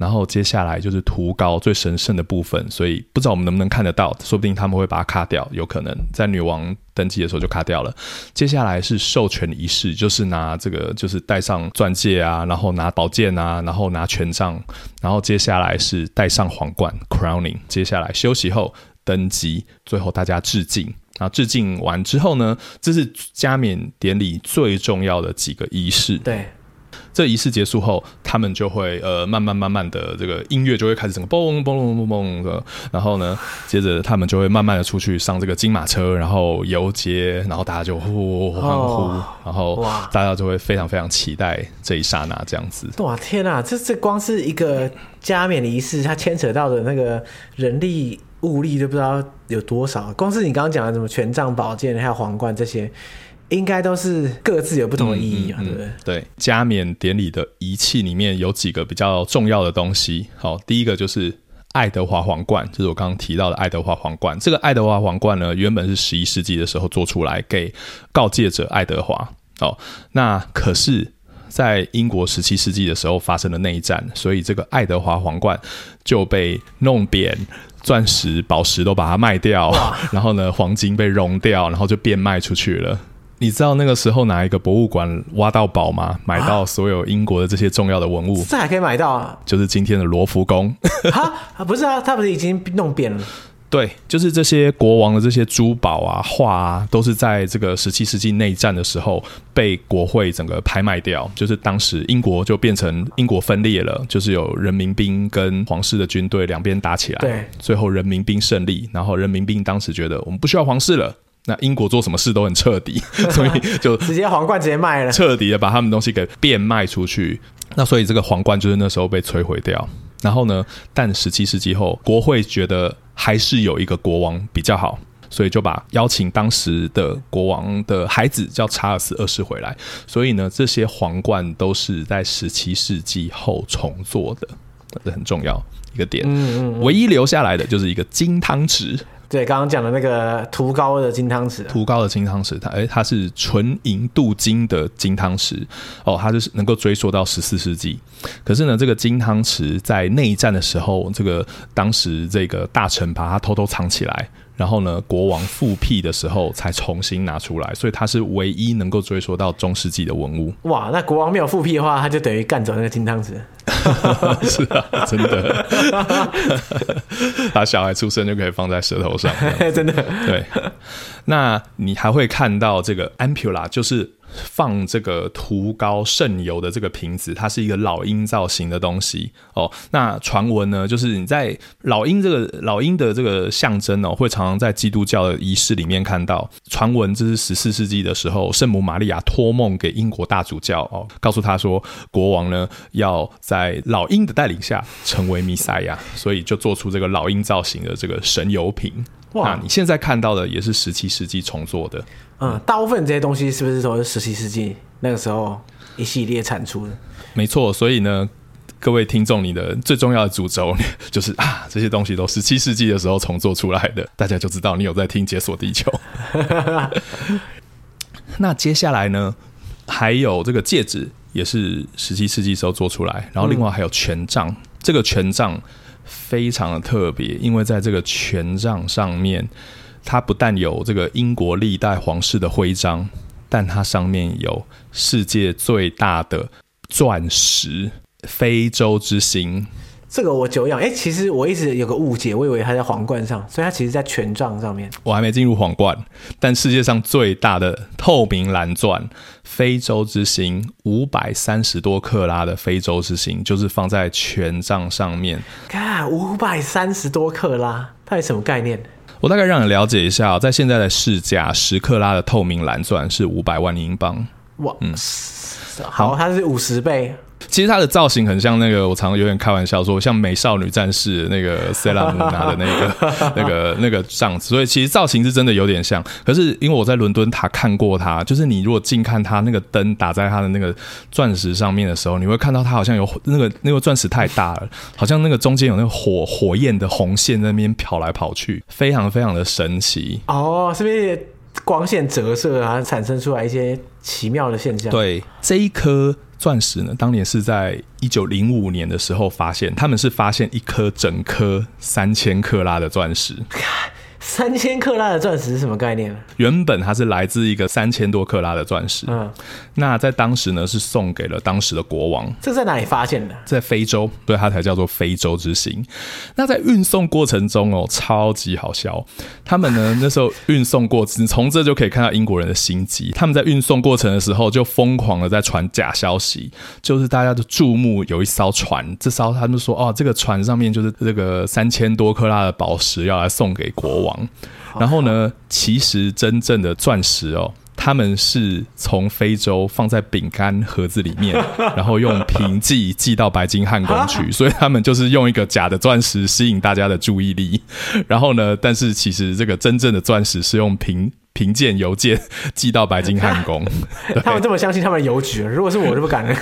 然后接下来就是涂膏最神圣的部分，所以不知道我们能不能看得到，说不定他们会把它卡掉，有可能在女王登基的时候就卡掉了。接下来是授权仪式，就是拿这个就是戴上钻戒啊，然后拿宝剑啊，然后拿权杖，然后接下来是戴上皇冠 crowning，接下来休息后登基，最后大家致敬。然后致敬完之后呢，这是加冕典礼最重要的几个仪式。对。这仪式结束后，他们就会呃慢慢慢慢的这个音乐就会开始整个嘣嘣嘣嘣嘣的，然后呢，接着他们就会慢慢的出去上这个金马车，然后游街，然后大家就呼欢呼，哦、然后大家就会非常非常期待这一刹那这样子。哇天哪，这这光是一个加冕仪式，它牵扯到的那个人力物力都不知道有多少，光是你刚刚讲的什么权杖、宝剑，还有皇冠这些。应该都是各自有不同的意义啊，嗯嗯嗯、对不对？对，加冕典礼的仪器里面有几个比较重要的东西。好，第一个就是爱德华皇冠，就是我刚刚提到的爱德华皇冠。这个爱德华皇冠呢，原本是十一世纪的时候做出来给告诫者爱德华。哦，那可是，在英国十七世纪的时候发生了内战，所以这个爱德华皇冠就被弄扁，钻石、宝石都把它卖掉，哇然后呢，黄金被熔掉，然后就变卖出去了。你知道那个时候哪一个博物馆挖到宝吗？买到所有英国的这些重要的文物，这还可以买到啊？就是今天的罗浮宫。啊，不是啊，他不是已经弄扁了？对，就是这些国王的这些珠宝啊、画啊，都是在这个十七世纪内战的时候被国会整个拍卖掉。就是当时英国就变成英国分裂了，就是有人民兵跟皇室的军队两边打起来。对，最后人民兵胜利，然后人民兵当时觉得我们不需要皇室了。那英国做什么事都很彻底，所以就直接皇冠直接卖了，彻底的把他们东西给变卖出去。那所以这个皇冠就是那时候被摧毁掉。然后呢，但十七世纪后，国会觉得还是有一个国王比较好，所以就把邀请当时的国王的孩子叫查尔斯二世回来。所以呢，这些皇冠都是在十七世纪后重做的，这很重要一个点。嗯嗯嗯，唯一留下来的就是一个金汤匙。对，刚刚讲的那个涂高的金汤匙，涂高的金汤匙，它哎，它是纯银镀金的金汤匙哦，它就是能够追溯到十四世纪。可是呢，这个金汤匙在内战的时候，这个当时这个大臣把它偷偷藏起来。然后呢，国王复辟的时候才重新拿出来，所以它是唯一能够追溯到中世纪的文物。哇，那国王没有复辟的话，他就等于干走那个金汤匙。是啊，真的。他小孩出生就可以放在舌头上，真的。对。那你还会看到这个 ampulla，就是。放这个涂膏圣油的这个瓶子，它是一个老鹰造型的东西哦。那传闻呢，就是你在老鹰这个老鹰的这个象征哦，会常常在基督教的仪式里面看到。传闻这是十四世纪的时候，圣母玛利亚托梦给英国大主教哦，告诉他说，国王呢要在老鹰的带领下成为弥赛亚，所以就做出这个老鹰造型的这个神油瓶。哇，那你现在看到的也是十七世纪重做的。嗯，大部分这些东西是不是都是十七世纪那个时候一系列产出的？没错，所以呢，各位听众，你的最重要的主轴 就是啊，这些东西都十七世纪的时候重做出来的，大家就知道你有在听《解锁地球》。那接下来呢，还有这个戒指也是十七世纪时候做出来，然后另外还有权杖，嗯、这个权杖非常的特别，因为在这个权杖上面。它不但有这个英国历代皇室的徽章，但它上面有世界最大的钻石——非洲之星。这个我久仰。哎，其实我一直有个误解，我以为它在皇冠上，所以它其实在权杖上面。我还没进入皇冠，但世界上最大的透明蓝钻——非洲之星，五百三十多克拉的非洲之星，就是放在权杖上面。看，五百三十多克拉，它是什么概念？我大概让你了解一下，在现在的市价，十克拉的透明蓝钻是五百万英镑。哇，嗯，好，它是五十倍。其实它的造型很像那个，我常常有点开玩笑说，像美少女战士那个塞拉姆拿的 那个、那个、那个样子。所以其实造型是真的有点像。可是因为我在伦敦塔看过它，就是你如果近看它那个灯打在它的那个钻石上面的时候，你会看到它好像有那个那个钻石太大了，好像那个中间有那个火 火焰的红线在那边跑来跑去，非常非常的神奇。哦，是不是光线折射啊，产生出来一些奇妙的现象？对，这一颗。钻石呢，当年是在一九零五年的时候发现，他们是发现一颗整颗三千克拉的钻石。三千克拉的钻石是什么概念？原本它是来自一个三千多克拉的钻石，嗯，那在当时呢是送给了当时的国王。这在哪里发现的？在非洲，对，它才叫做非洲之星。那在运送过程中哦，超级好笑。他们呢那时候运送过程，从这就可以看到英国人的心机。他们在运送过程的时候就疯狂的在传假消息，就是大家的注目有一艘船，这艘他们说哦，这个船上面就是这个三千多克拉的宝石要来送给国王。然后呢，其实真正的钻石哦，他们是从非洲放在饼干盒子里面，然后用平寄寄到白金汉宫去，所以他们就是用一个假的钻石吸引大家的注意力。然后呢，但是其实这个真正的钻石是用平平件邮件寄到白金汉宫。他们这么相信他们的邮局，如果是我就不敢了，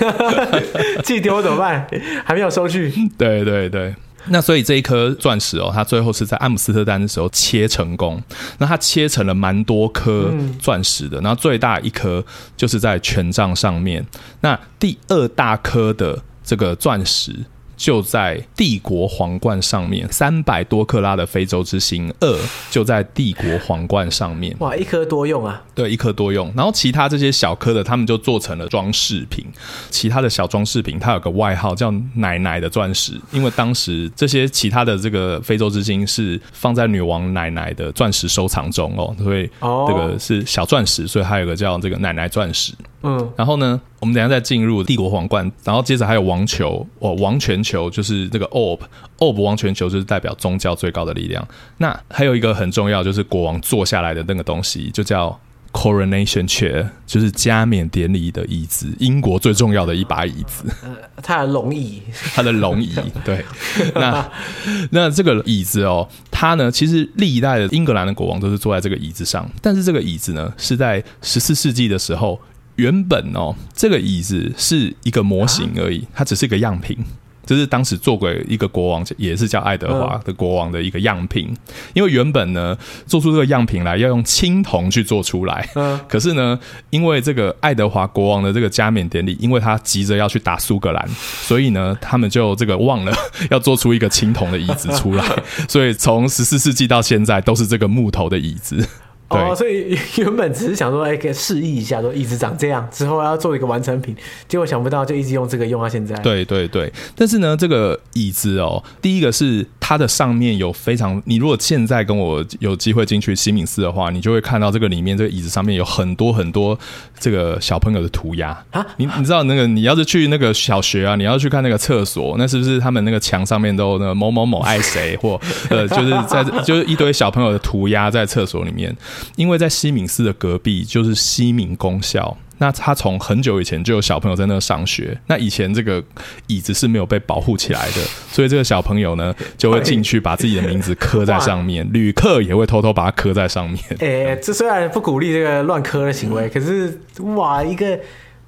寄丢怎么办？还没有收据。对对对。那所以这一颗钻石哦，它最后是在阿姆斯特丹的时候切成功。那它切成了蛮多颗钻石的，然后最大一颗就是在权杖上面。那第二大颗的这个钻石。就在帝国皇冠上面，三百多克拉的非洲之星二就在帝国皇冠上面。哇，一颗多用啊！对，一颗多用。然后其他这些小颗的，他们就做成了装饰品。其他的小装饰品，它有个外号叫“奶奶的钻石”，因为当时这些其他的这个非洲之星是放在女王奶奶的钻石收藏中哦，所以这个是小钻石，所以还有个叫这个奶奶钻石。嗯，然后呢，我们等下再进入帝国皇冠，然后接着还有王球哦，王权球就是这个 orb，orb 王全球就是代表宗教最高的力量。那还有一个很重要，就是国王坐下来的那个东西，就叫 coronation chair，就是加冕典礼的椅子，英国最重要的一把椅子。呃，它的龙椅，它的龙椅，对。那那这个椅子哦，它呢，其实历代的英格兰的国王都是坐在这个椅子上，但是这个椅子呢，是在十四世纪的时候。原本哦，这个椅子是一个模型而已，它只是一个样品。这是当时做过一个国王，也是叫爱德华的国王的一个样品。因为原本呢，做出这个样品来要用青铜去做出来。可是呢，因为这个爱德华国王的这个加冕典礼，因为他急着要去打苏格兰，所以呢，他们就这个忘了 要做出一个青铜的椅子出来。所以从十四世纪到现在，都是这个木头的椅子。哦，所以原本只是想说，哎，可以示意一下，说椅子长这样，之后要做一个完成品，结果想不到就一直用这个用到现在。对对对，但是呢，这个椅子哦，第一个是它的上面有非常，你如果现在跟我有机会进去西敏寺的话，你就会看到这个里面这个椅子上面有很多很多这个小朋友的涂鸦啊。你你知道那个你要是去那个小学啊，你要去看那个厕所，那是不是他们那个墙上面都有那个某某某爱谁，或呃，就是在就是一堆小朋友的涂鸦在厕所里面。因为在西敏寺的隔壁就是西敏公校，那他从很久以前就有小朋友在那上学。那以前这个椅子是没有被保护起来的，所以这个小朋友呢就会进去把自己的名字刻在上面，旅客也会偷偷把它刻在上面。哎，这虽然不鼓励这个乱刻的行为，可是哇，一个。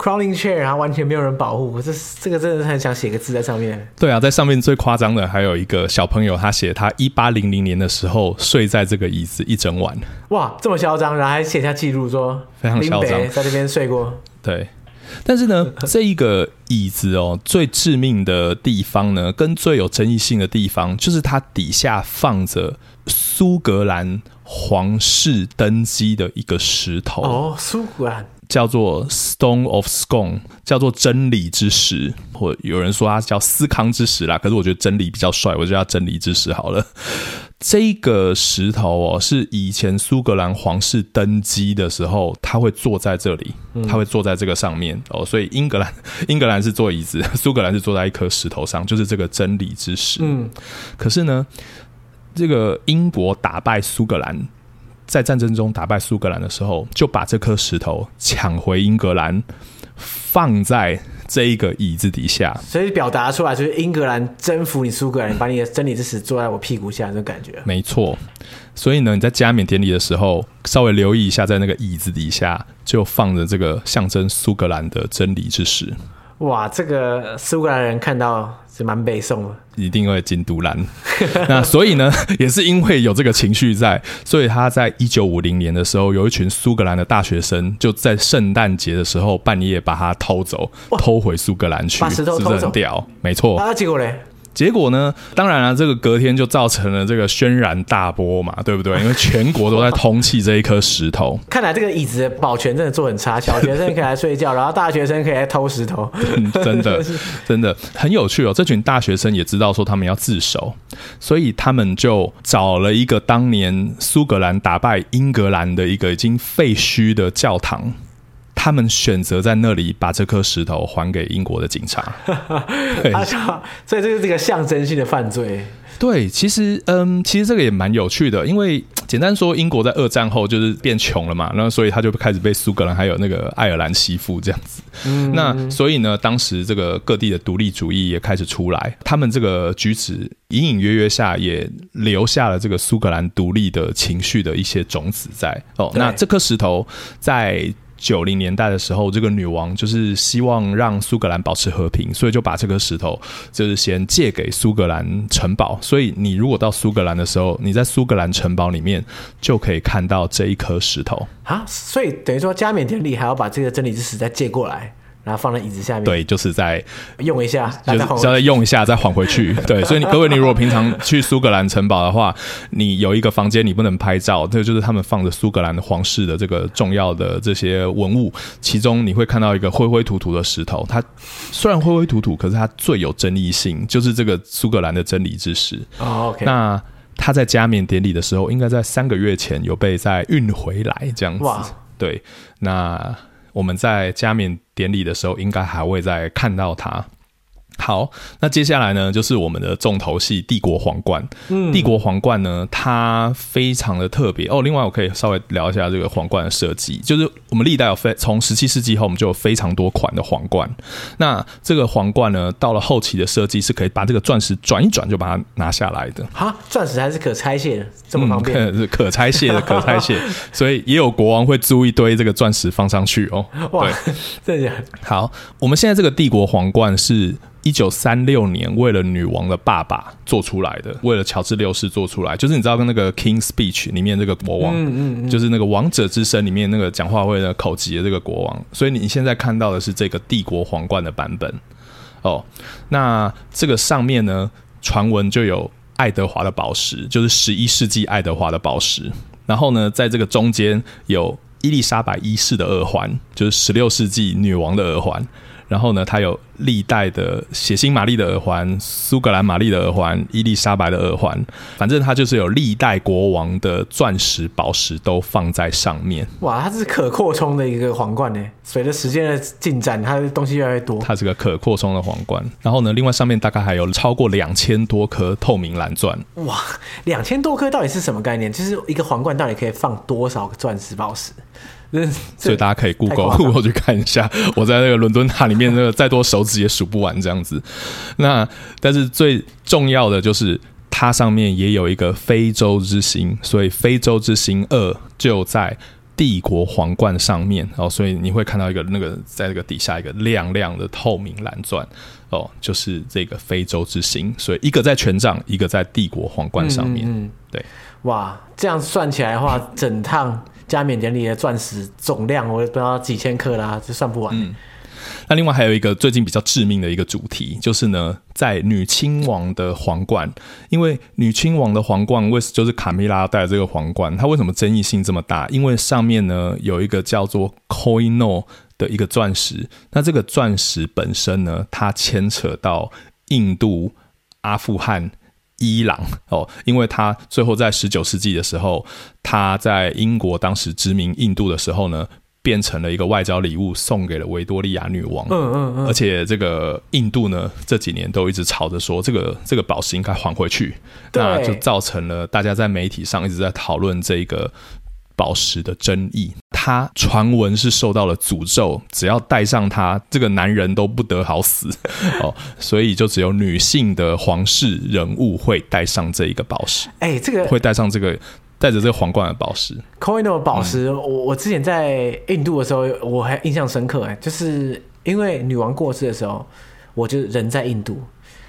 Crowning chair，然后完全没有人保护，这这个真的是很想写个字在上面。对啊，在上面最夸张的还有一个小朋友，他写他一八零零年的时候睡在这个椅子一整晚。哇，这么嚣张，然后还写下记录说非常嚣张，在这边睡过。对，但是呢，这一个椅子哦，最致命的地方呢，跟最有争议性的地方，就是它底下放着苏格兰皇室登基的一个石头。哦，苏格兰。叫做 Stone of Scone，叫做真理之石，或有人说它叫斯康之石啦。可是我觉得真理比较帅，我就叫真理之石好了。这个石头哦，是以前苏格兰皇室登基的时候，他会坐在这里，他会坐在这个上面哦。所以英格兰，英格兰是坐椅子，苏格兰是坐在一颗石头上，就是这个真理之石。嗯，可是呢，这个英国打败苏格兰。在战争中打败苏格兰的时候，就把这颗石头抢回英格兰，放在这一个椅子底下。所以表达出来就是英格兰征服你苏格兰，把你的真理之石坐在我屁股下，这种感觉。没错。所以呢，你在加冕典礼的时候，稍微留意一下，在那个椅子底下就放着这个象征苏格兰的真理之石。哇，这个苏格兰人看到是蛮北宋的，一定会金都兰。那所以呢，也是因为有这个情绪在，所以他在一九五零年的时候，有一群苏格兰的大学生就在圣诞节的时候半夜把他偷走，偷回苏格兰去，把石头偷走，是很屌？没错。啊，结果嘞？结果呢？当然了、啊，这个隔天就造成了这个轩然大波嘛，对不对？因为全国都在通缉这一颗石头。看来这个椅子保全真的做很差，小学生可以来睡觉，然后大学生可以来偷石头。嗯、真的，真的很有趣哦。这群大学生也知道说他们要自首，所以他们就找了一个当年苏格兰打败英格兰的一个已经废墟的教堂。他们选择在那里把这颗石头还给英国的警察，对，所以这是这个象征性的犯罪。对，其实，嗯，其实这个也蛮有趣的，因为简单说，英国在二战后就是变穷了嘛，然后所以他就开始被苏格兰还有那个爱尔兰欺负这样子。嗯，那所以呢，当时这个各地的独立主义也开始出来，他们这个举止隐隐约约下也留下了这个苏格兰独立的情绪的一些种子在。哦，那这颗石头在。九零年代的时候，这个女王就是希望让苏格兰保持和平，所以就把这颗石头就是先借给苏格兰城堡。所以你如果到苏格兰的时候，你在苏格兰城堡里面就可以看到这一颗石头啊。所以等于说加冕典礼还要把这个真理之石再借过来。然后放在椅子下面，对，就是在用一下，就是再用一下，再还回去。对，所以你各位，你如果平常去苏格兰城堡的话，你有一个房间你不能拍照，这就是他们放着苏格兰皇室的这个重要的这些文物，其中你会看到一个灰灰土土的石头，它虽然灰灰土土，可是它最有争议性，就是这个苏格兰的真理之石。哦，OK，那他在加冕典礼的时候，应该在三个月前有被再运回来，这样子。哇，对，那。我们在加冕典礼的时候，应该还会再看到他。好，那接下来呢，就是我们的重头戏——帝国皇冠。嗯，帝国皇冠呢，它非常的特别哦。另外，我可以稍微聊一下这个皇冠的设计。就是我们历代有非从十七世纪后，我们就有非常多款的皇冠。那这个皇冠呢，到了后期的设计是可以把这个钻石转一转就把它拿下来的。哈，钻石还是可拆卸的，这么方便？嗯、是 可拆卸的，可拆卸。所以也有国王会租一堆这个钻石放上去哦。哇，对，这样好。我们现在这个帝国皇冠是。一九三六年，为了女王的爸爸做出来的，为了乔治六世做出来，就是你知道跟那个《King's Speech》里面这个国王，嗯嗯嗯，就是那个《王者之声》里面那个讲话会的口级的这个国王，所以你现在看到的是这个帝国皇冠的版本哦。那这个上面呢，传闻就有爱德华的宝石，就是十一世纪爱德华的宝石，然后呢，在这个中间有伊丽莎白一世的耳环，就是十六世纪女王的耳环。然后呢，它有历代的血腥玛丽的耳环、苏格兰玛丽的耳环、伊丽莎白的耳环，反正它就是有历代国王的钻石宝石都放在上面。哇，它是可扩充的一个皇冠呢。随着时间的进展，它的东西越来越多。它是个可扩充的皇冠。然后呢，另外上面大概还有超过两千多颗透明蓝钻。哇，两千多颗到底是什么概念？就是一个皇冠到底可以放多少个钻石宝石？所以大家可以 Google Google 去看一下，我在那个伦敦塔里面，那个再多手指也数不完这样子。那但是最重要的就是它上面也有一个非洲之星，所以非洲之星二就在帝国皇冠上面哦。所以你会看到一个那个在那个底下一个亮亮的透明蓝钻哦，就是这个非洲之星。所以一个在权杖，一个在帝国皇冠上面。嗯，对，哇，这样算起来的话，整趟。加冕典礼的钻石总量，我也不知道几千克啦，这算不完。嗯，那另外还有一个最近比较致命的一个主题，就是呢，在女亲王的皇冠，因为女亲王的皇冠为就是卡米拉戴这个皇冠，它为什么争议性这么大？因为上面呢有一个叫做 Koh-i-Noor 的一个钻石，那这个钻石本身呢，它牵扯到印度、阿富汗。伊朗哦，因为他最后在十九世纪的时候，他在英国当时殖民印度的时候呢，变成了一个外交礼物送给了维多利亚女王。嗯嗯嗯。而且这个印度呢，这几年都一直吵着说，这个这个宝石应该还回去，那就造成了大家在媒体上一直在讨论这个。宝石的争议，他传闻是受到了诅咒，只要戴上它，这个男人都不得好死 哦，所以就只有女性的皇室人物会戴上这一个宝石。哎、欸，这个会戴上这个带着这个皇冠的宝石。Koh-i-Noor 宝石，我、嗯、我之前在印度的时候，我还印象深刻，哎，就是因为女王过世的时候，我就人在印度，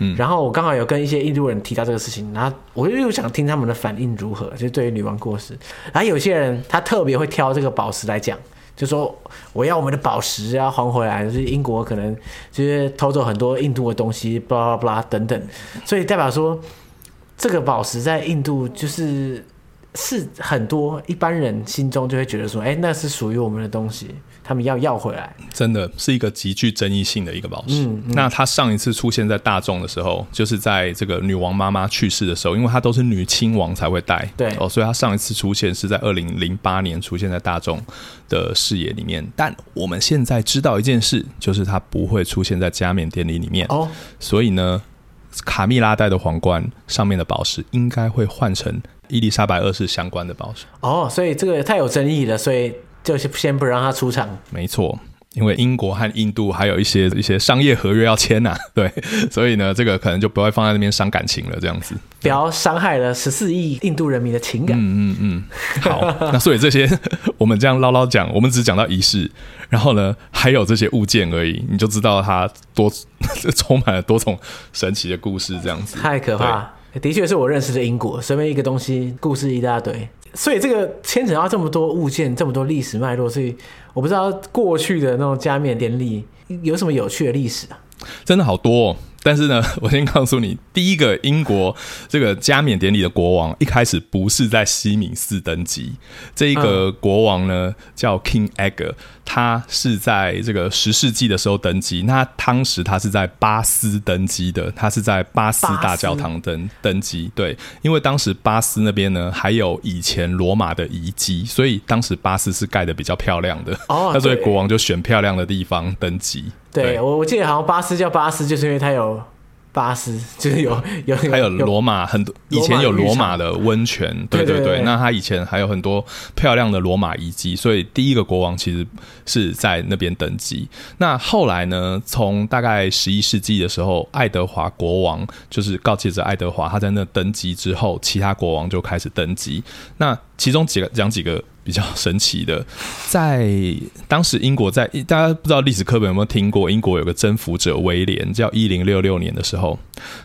嗯，然后我刚好有跟一些印度人提到这个事情，然后我就又想听他们的反应如何，就对于女王过世，然后有些人他特别会挑这个宝石来讲，就说我要我们的宝石要还回来，就是英国可能就是偷走很多印度的东西，巴拉巴拉等等，所以代表说这个宝石在印度就是。是很多一般人心中就会觉得说，哎、欸，那是属于我们的东西，他们要要回来。真的是一个极具争议性的一个宝石。嗯嗯、那它上一次出现在大众的时候，就是在这个女王妈妈去世的时候，因为她都是女亲王才会戴，对哦，所以它上一次出现是在二零零八年出现在大众的视野里面。但我们现在知道一件事，就是它不会出现在加冕典礼里面哦。所以呢，卡蜜拉戴的皇冠上面的宝石应该会换成。伊丽莎白二世相关的宝石哦，所以这个太有争议了，所以就先不让他出场。没错，因为英国和印度还有一些一些商业合约要签呐、啊，对，所以呢，这个可能就不会放在那边伤感情了，这样子，不要伤害了十四亿印度人民的情感。嗯嗯嗯，好，那所以这些 我们这样唠唠讲，我们只讲到仪式，然后呢，还有这些物件而已，你就知道它多 充满了多种神奇的故事，这样子太可怕。的确是我认识的英国，随便一个东西，故事一大堆，所以这个牵扯到这么多物件，这么多历史脉络，所以我不知道过去的那种加冕典礼有什么有趣的历史啊？真的好多哦。但是呢，我先告诉你，第一个英国这个加冕典礼的国王一开始不是在西敏寺登基，这一个国王呢叫 King Edgar，他是在这个十世纪的时候登基。那当时他是在巴斯登基的，他是在巴斯大教堂登登基。对，因为当时巴斯那边呢还有以前罗马的遗迹，所以当时巴斯是盖的比较漂亮的。哦，那所以国王就选漂亮的地方登基。对，我我记得好像巴斯叫巴斯，就是因为它有巴斯，就是有有还有罗马很多以前有罗马的温泉，对对对。那他以前还有很多漂亮的罗马遗迹，所以第一个国王其实是在那边登基。那后来呢，从大概十一世纪的时候，爱德华国王就是告诫着爱德华，他在那登基之后，其他国王就开始登基。那其中几个讲几个。比较神奇的，在当时英国在大家不知道历史课本有没有听过，英国有个征服者威廉，叫一零六六年的时候，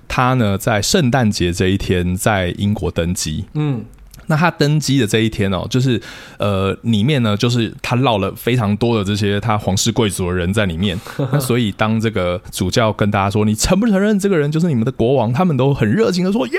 他呢在圣诞节这一天在英国登基。嗯。那他登基的这一天哦，就是呃，里面呢，就是他绕了非常多的这些他皇室贵族的人在里面。那所以当这个主教跟大家说：“你承不承认这个人就是你们的国王？”他们都很热情的说：“耶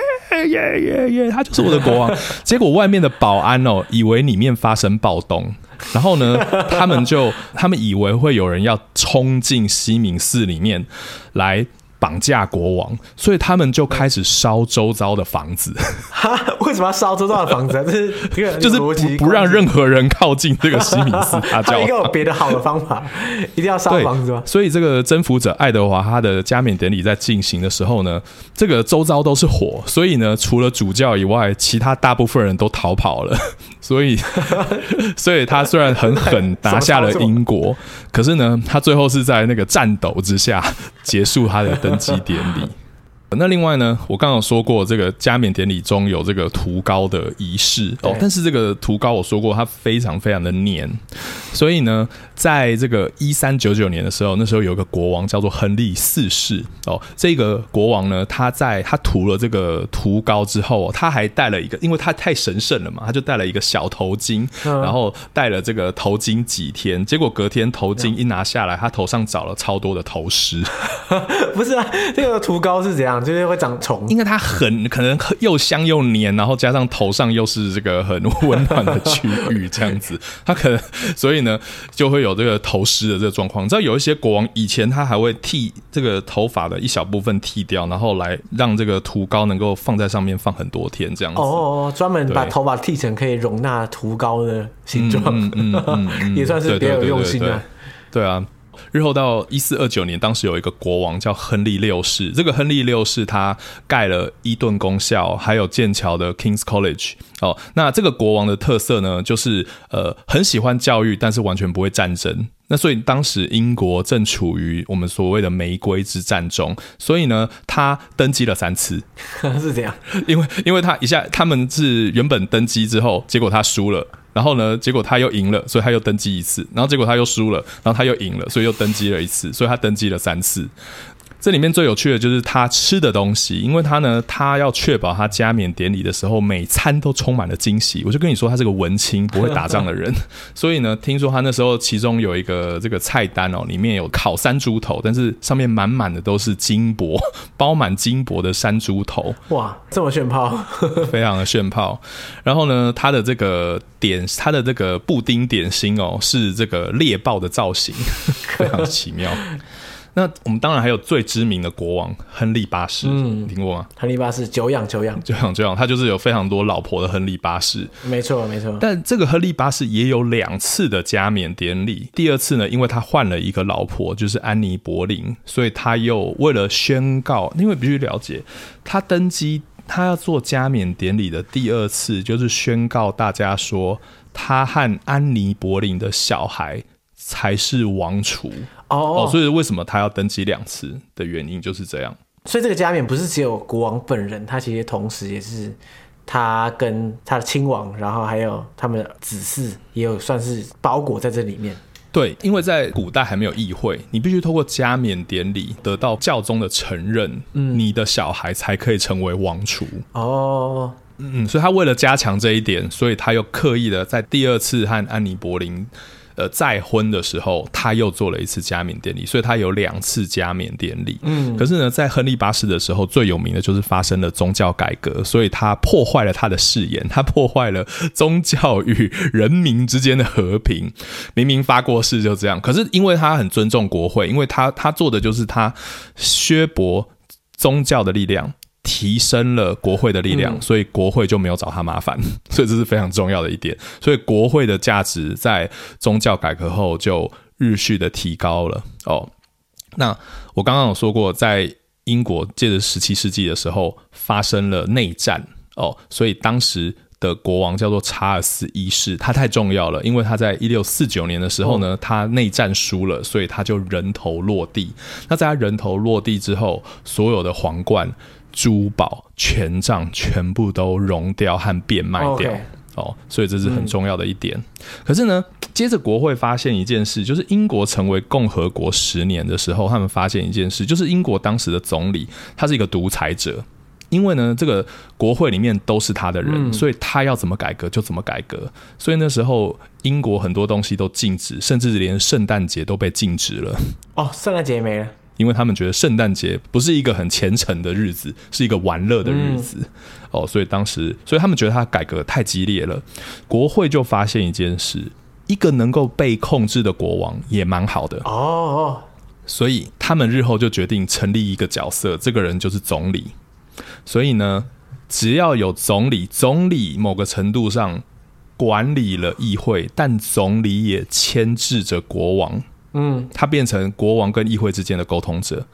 耶耶耶，他就是我的国王。”结果外面的保安哦，以为里面发生暴动，然后呢，他们就他们以为会有人要冲进西敏寺里面来。绑架国王，所以他们就开始烧周遭的房子。哈？为什么要烧周遭的房子？啊这是 就是不不让任何人靠近这个西敏寺大教堂。应该有 别的好的方法，一定要烧房子吗？所以这个征服者爱德华他的加冕典礼在进行的时候呢，这个周遭都是火，所以呢，除了主教以外，其他大部分人都逃跑了。所以，所以他虽然很狠拿下了英国，可是呢，他最后是在那个战斗之下结束他的登基典礼。那另外呢，我刚刚有说过，这个加冕典礼中有这个涂膏的仪式哦，但是这个涂膏我说过，它非常非常的黏，所以呢，在这个一三九九年的时候，那时候有个国王叫做亨利四世哦，这个国王呢，他在他涂了这个涂膏之后，他还戴了一个，因为他太神圣了嘛，他就戴了一个小头巾，然后戴了这个头巾几天，结果隔天头巾一拿下来，他头上长了超多的头虱。不是啊，这个涂膏是怎样？就是会长虫，因为它很可能又香又黏，然后加上头上又是这个很温暖的区域，这样子，它可能所以呢就会有这个头湿的这个状况。你知道有一些国王以前他还会剃这个头发的一小部分剃掉，然后来让这个涂膏能够放在上面放很多天，这样子。哦，专门把头发剃成可以容纳涂膏的形状，嗯嗯嗯，也算是别有用心啊。对啊。日后到一四二九年，当时有一个国王叫亨利六世。这个亨利六世他盖了伊顿公校，还有剑桥的 King's College。哦，那这个国王的特色呢，就是呃很喜欢教育，但是完全不会战争。那所以当时英国正处于我们所谓的玫瑰之战中，所以呢，他登基了三次，是这样。因为因为他一下他们是原本登基之后，结果他输了。然后呢，结果他又赢了，所以他又登基一次，然后结果他又输了，然后他又赢了，所以又登基了一次，所以他登基了三次。这里面最有趣的就是他吃的东西，因为他呢，他要确保他加冕典礼的时候每餐都充满了惊喜。我就跟你说，他是个文青，不会打仗的人，所以呢，听说他那时候其中有一个这个菜单哦，里面有烤山猪头，但是上面满满的都是金箔，包满金箔的山猪头。哇，这么炫炮，非常的炫炮。然后呢，他的这个点，他的这个布丁点心哦，是这个猎豹的造型，非常奇妙。那我们当然还有最知名的国王亨利八世，嗯，听过吗？亨利八世久仰久仰，久仰久仰，他就是有非常多老婆的亨利八世，没错没错。但这个亨利八世也有两次的加冕典礼，第二次呢，因为他换了一个老婆，就是安妮·柏林，所以他又为了宣告，因为必须了解，他登基，他要做加冕典礼的第二次，就是宣告大家说，他和安妮·柏林的小孩才是王储。哦，哦，所以为什么他要登基两次的原因就是这样。所以这个加冕不是只有国王本人，他其实同时也是他跟他的亲王，然后还有他们的子嗣，也有算是包裹在这里面。对，因为在古代还没有议会，你必须透过加冕典礼得到教宗的承认，嗯，你的小孩才可以成为王储。哦，嗯，所以他为了加强这一点，所以他又刻意的在第二次和安妮·柏林。呃，再婚的时候，他又做了一次加冕典礼，所以他有两次加冕典礼。嗯，可是呢，在亨利八世的时候，最有名的就是发生了宗教改革，所以他破坏了他的誓言，他破坏了宗教与人民之间的和平。明明发过誓就这样，可是因为他很尊重国会，因为他他做的就是他削薄宗教的力量。提升了国会的力量，嗯，所以国会就没有找他麻烦，所以这是非常重要的一点。所以国会的价值在宗教改革后就日续的提高了。哦，那我刚刚有说过，在英国借着十七世纪的时候发生了内战哦，所以当时的国王叫做查尔斯一世，他太重要了，因为他在一六四九年的时候呢，哦，他内战输了，所以他就人头落地。那在他人头落地之后，所有的皇冠。珠宝、权杖全部都熔掉和变卖掉，okay. 哦，所以这是很重要的一点。嗯、可是呢，接着国会发现一件事，就是英国成为共和国十年的时候，他们发现一件事，就是英国当时的总理他是一个独裁者，因为呢，这个国会里面都是他的人，嗯、所以他要怎么改革就怎么改革。所以那时候英国很多东西都禁止，甚至连圣诞节都被禁止了。哦，圣诞节也没了。因为他们觉得圣诞节不是一个很虔诚的日子，是一个玩乐的日子，嗯，哦，所以当时，所以他们觉得他改革太激烈了。国会就发现一件事：一个能够被控制的国王也蛮好的哦。所以他们日后就决定成立一个角色，这个人就是总理。所以呢，只要有总理，总理某个程度上管理了议会，但总理也牵制着国王。嗯，他变成国王跟议会之间的沟通者，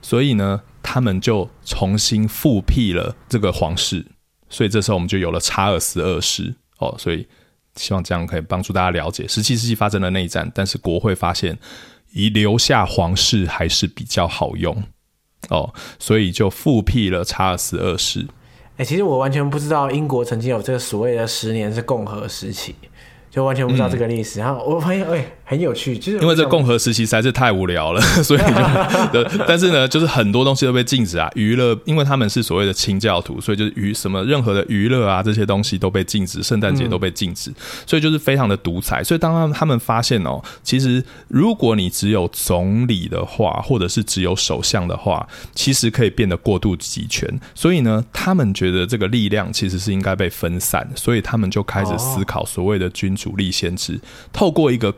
所以呢，他们就重新复辟了这个皇室，所以这时候我们就有了查尔斯二世哦，所以希望这样可以帮助大家了解，十七世纪发生了内战，但是国会发现以留下皇室还是比较好用哦，所以就复辟了查尔斯二世。哎、欸，其实我完全不知道英国曾经有这个所谓的十年是共和时期。就完全不知道这个历史，嗯，然后我发现哎，很有趣，就是因为这共和时期实在是太无聊了，所以就，但是呢，就是很多东西都被禁止啊，娱乐，因为他们是所谓的清教徒，所以就是娱什么任何的娱乐啊这些东西都被禁止，圣诞节都被禁止，嗯，所以就是非常的独裁。所以当他们他们发现哦，其实如果你只有总理的话，或者是只有首相的话，其实可以变得过度集权。所以呢，他们觉得这个力量其实是应该被分散，所以他们就开始思考所谓的君主立宪制，透过一个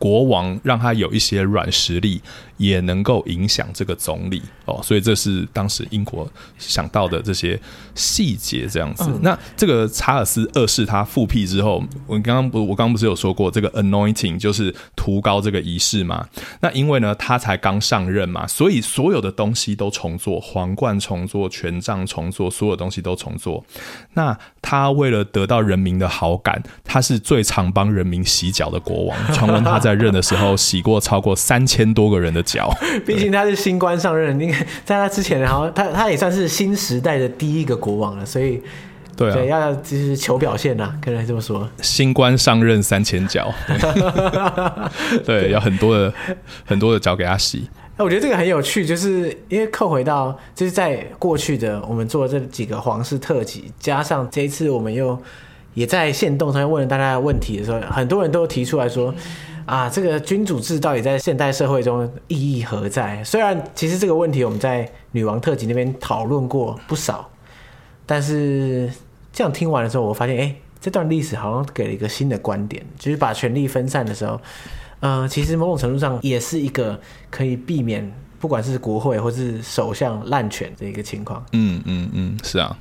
国王，让他有一些软实力。也能够影响这个总理哦，所以这是当时英国想到的这些细节，这样子。那这个查尔斯二世他复辟之后，我刚刚不，我刚刚不是有说过这个 anointing 就是涂膏这个仪式嘛？那因为呢，他才刚上任嘛，所以所有的东西都重做，皇冠重做，权杖重做，所有东西都重做。那他为了得到人民的好感，他是最常帮人民洗脚的国王。传闻他在任的时候洗过超过三千多个人的脚。毕竟他是新官上任，你看在他之前，然后他他也算是新时代的第一个国王了，所以对啊，对，要就是求表现呐，可能这么说。新官上任三千脚，对，对，要很多的很多的脚给他洗。那我觉得这个很有趣，就是因为扣回到就是在过去的我们做的这几个皇室特辑，加上这一次我们又也在限动上面问了大家的问题的时候，很多人都提出来说。啊，这个君主制到底在现代社会中意义何在？虽然其实这个问题我们在女王特辑那边讨论过不少，但是这样听完的时候，我发现，哎，这段历史好像给了一个新的观点，就是把权力分散的时候，呃，其实某种程度上也是一个可以避免。不管是国会或是首相滥权的一个情况，嗯嗯嗯，是啊。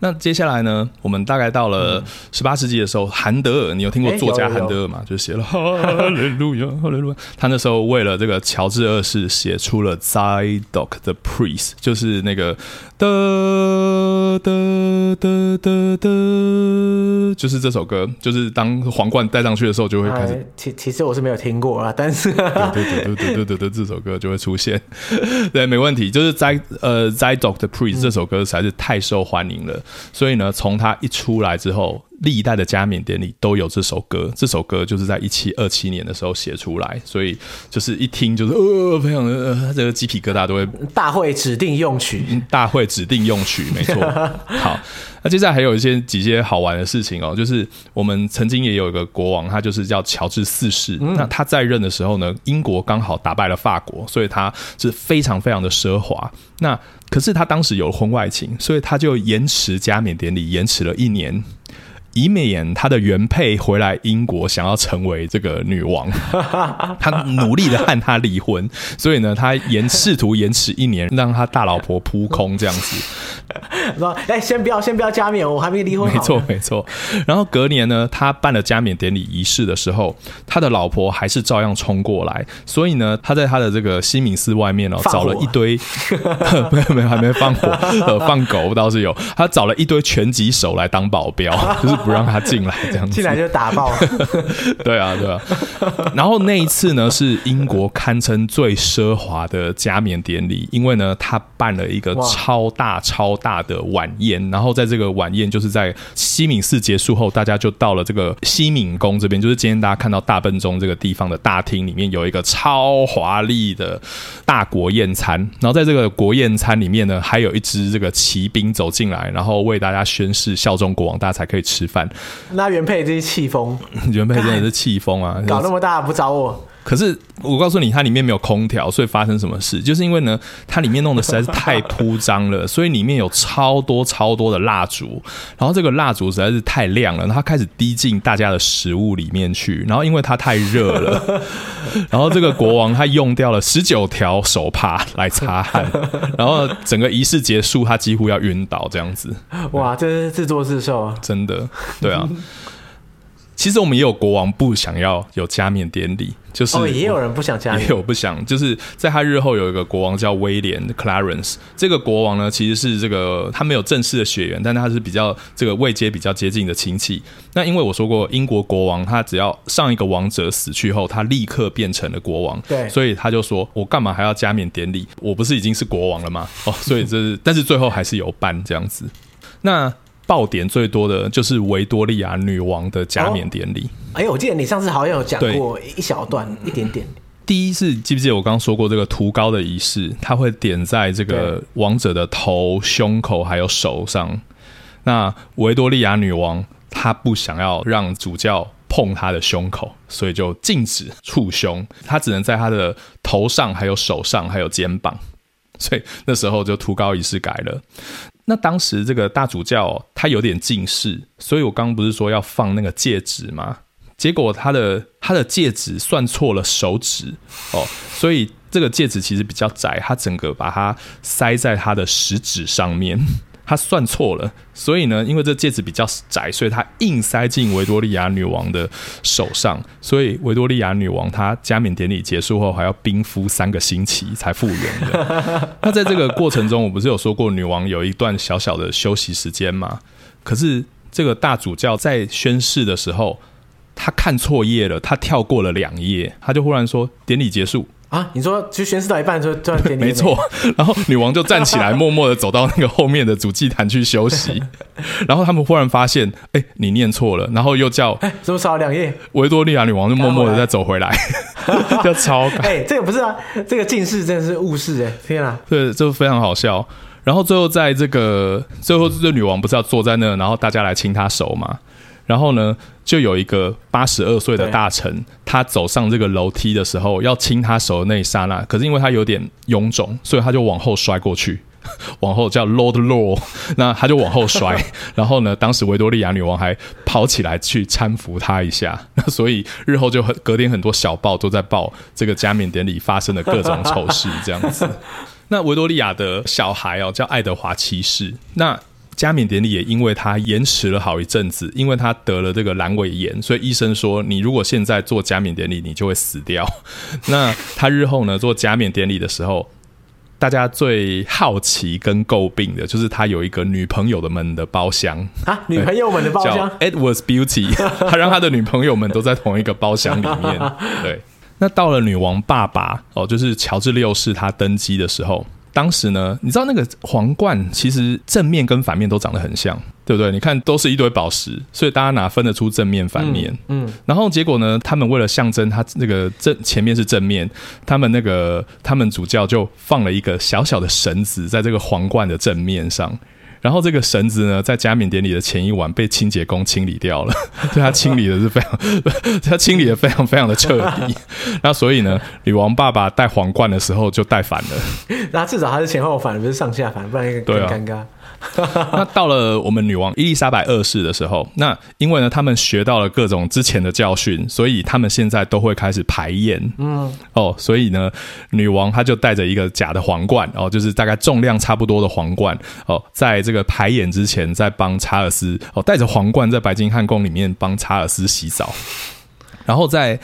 那接下来呢，我们大概到了十八世纪的时候，韩德尔，你有听过作家韩德尔吗？就写了哈利路亚，哈利路亚。他那时候为了这个乔治二世写出了《Zaidoc the Priest》，就是那个的的的的的，就是这首歌，就是当皇冠戴上去的时候就会开始。其其实我是没有听过啊，但是对对对对对对对，这首歌就会出现。对，没问题。就是在呃，《Zidoc the Priest》这首歌实在是太受欢迎了，嗯、所以呢，从它一出来之后。历代的加冕典礼都有这首歌，这首歌就是在一七二七年的时候写出来，所以就是一听就是呃，非常的呃，这个鸡皮疙瘩都会。大会指定用曲，大会指定用曲，没错。好，那接下来还有一些几些好玩的事情哦，就是我们曾经也有一个国王，他就是叫乔治四世。嗯、那他在任的时候呢，英国刚好打败了法国，所以他是非常非常的奢华。那可是他当时有婚外情，所以他就延迟加冕典礼，延迟了一年。以免他的原配回来英国，想要成为这个女王，他努力的和他离婚，所以呢，他延试图延迟一年，让他大老婆扑空这样子。说：“哎，先不要，先不要加冕，我还没离婚。”没错，没错。然后隔年呢，他办了加冕典礼仪式的时候，他的老婆还是照样冲过来，所以呢，他在他的这个西敏寺外面哦，找了一堆，没有没有，还没放火，呃，放狗倒是有，他找了一堆拳击手来当保镖，就是。不让他进来，这样子进来就打爆。对啊，对啊。然后那一次呢，是英国堪称最奢华的加冕典礼，因为呢，他办了一个超大超大的晚宴。然后在这个晚宴，就是在西敏寺结束后，大家就到了这个西敏宫这边，就是今天大家看到大笨钟这个地方的大厅里面，有一个超华丽的大国宴餐。然后在这个国宴餐里面呢，还有一支这个骑兵走进来，然后为大家宣誓效忠国王，大家才可以吃饭。那原配真是气疯，原配真的是气疯啊！搞那么大不找我。可是我告诉你，它里面没有空调，所以发生什么事？就是因为呢，它里面弄得实在是太铺张了，所以里面有超多超多的蜡烛，然后这个蜡烛实在是太亮了，它开始滴进大家的食物里面去，然后因为它太热了，然后这个国王他用掉了十九条手帕来擦汗，然后整个仪式结束，他几乎要晕倒这样子。哇，这是自作自受啊！真的，对啊。其实我们也有国王不想要有加冕典礼，就是哦，也有人不想加冕，也有不想，就是在他日后有一个国王叫威廉 Clarence，这个国王呢其实是这个他没有正式的血缘，但他是比较这个位阶比较接近的亲戚。那因为我说过，英国国王他只要上一个王者死去后，他立刻变成了国王，对，所以他就说我干嘛还要加冕典礼？我不是已经是国王了吗？哦，所以这是，但是最后还是有办这样子。那。爆点最多的就是维多利亚女王的加冕典礼。哎呦，我记得你上次好像有讲过一小段，一点点。第一是记不记得我刚刚说过这个涂膏的仪式，它会点在这个王者的头、胸口还有手上。那维多利亚女王她不想要让主教碰她的胸口，所以就禁止触胸，她只能在她的头上、还有手上、还有肩膀。所以那时候就涂膏仪式改了。那当时这个大主教他有点近视，所以我刚刚不是说要放那个戒指吗？结果他的他的戒指算错了手指哦，所以这个戒指其实比较窄，他整个把它塞在他的食指上面。他算错了，所以呢，因为这戒指比较窄，所以他硬塞进维多利亚女王的手上，所以维多利亚女王她加冕典礼结束后还要冰敷三个星期才复原的。那在这个过程中，我不是有说过女王有一段小小的休息时间吗？可是这个大主教在宣誓的时候，他看错页了，他跳过了两页，他就忽然说典礼结束，啊，你说就宣誓到一半就突然点点，没错。然后女王就站起来，默默的走到那个后面的主祭坛去休息。然后他们忽然发现，哎、欸，你念错了。然后又叫，哎、欸，怎么少了两页？维多利亚女王就默默的再走回来，就超。哎、欸，这个不是啊，这个近视真的是误事哎，天啊！对，就非常好笑。然后最后在这个最后，这女王不是要坐在那，然后大家来亲她手嘛？然后呢，就有一个八十二岁的大臣，他走上这个楼梯的时候，要亲他手的那一刹那，可是因为他有点臃肿，所以他就往后摔过去，往后叫 Lord Law，那他就往后摔。然后呢，当时维多利亚女王还跑起来去搀扶他一下，那所以日后就很隔天很多小报都在报这个加冕典礼发生的各种丑事，这样子。那维多利亚的小孩哦，叫爱德华七世，那。加冕典礼也因为他延迟了好一阵子，因为他得了这个阑尾炎，所以医生说，你如果现在做加冕典礼，你就会死掉。那他日后呢，做加冕典礼的时候，大家最好奇跟诟病的就是他有一个女朋友的们的包厢 啊，女朋友们的包厢，Edward's Beauty，他让他的女朋友们都在同一个包厢里面。对，那到了女王爸爸哦，就是乔治六世他登基的时候。当时呢，你知道那个皇冠其实正面跟反面都长得很像，对不对？你看都是一堆宝石，所以大家哪分得出正面反面？嗯，嗯，然后结果呢，他们为了象征他那个正前面是正面，他们那个他们主教就放了一个小小的绳子在这个皇冠的正面上。然后这个绳子呢，在加冕典礼的前一晚被清洁工清理掉了，对他清理的是非常，他清理的非常非常的彻底。那所以呢，女王爸爸戴皇冠的时候就戴反了。那至少他是前后反，不是上下反，不然更尴尬。那到了我们女王伊丽莎白二世的时候，那因为呢，他们学到了各种之前的教训，所以他们现在都会开始排演。嗯，哦，所以呢，女王她就带着一个假的皇冠，哦，就是大概重量差不多的皇冠，哦，在这个排演之前，在帮查尔斯，哦，带着皇冠在白金汉宫里面帮查尔斯洗澡，然后在。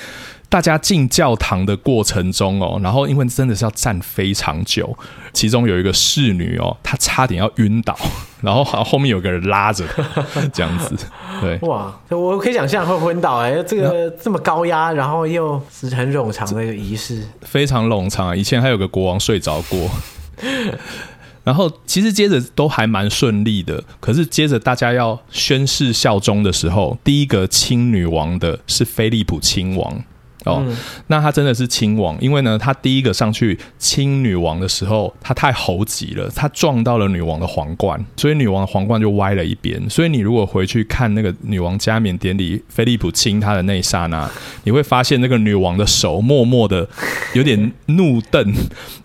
大家进教堂的过程中哦，然后因为真的是要站非常久，其中有一个侍女哦，她差点要晕倒，然后好后面有个人拉着她，这样子。对，哇，我可以想象会昏倒哎、欸，这个这么高压，然后又是很冗长的一个仪式，非常冗长啊。以前还有个国王睡着过，然后其实接着都还蛮顺利的，可是接着大家要宣誓效忠的时候，第一个亲女王的是菲利普亲王。哦，那他真的是亲王，因为呢，他第一个上去亲女王的时候，他太猴急了，他撞到了女王的皇冠，所以女王的皇冠就歪了一边。所以你如果回去看那个女王加冕典礼，菲利普亲她的那一刹那，你会发现那个女王的手默默的有点怒瞪，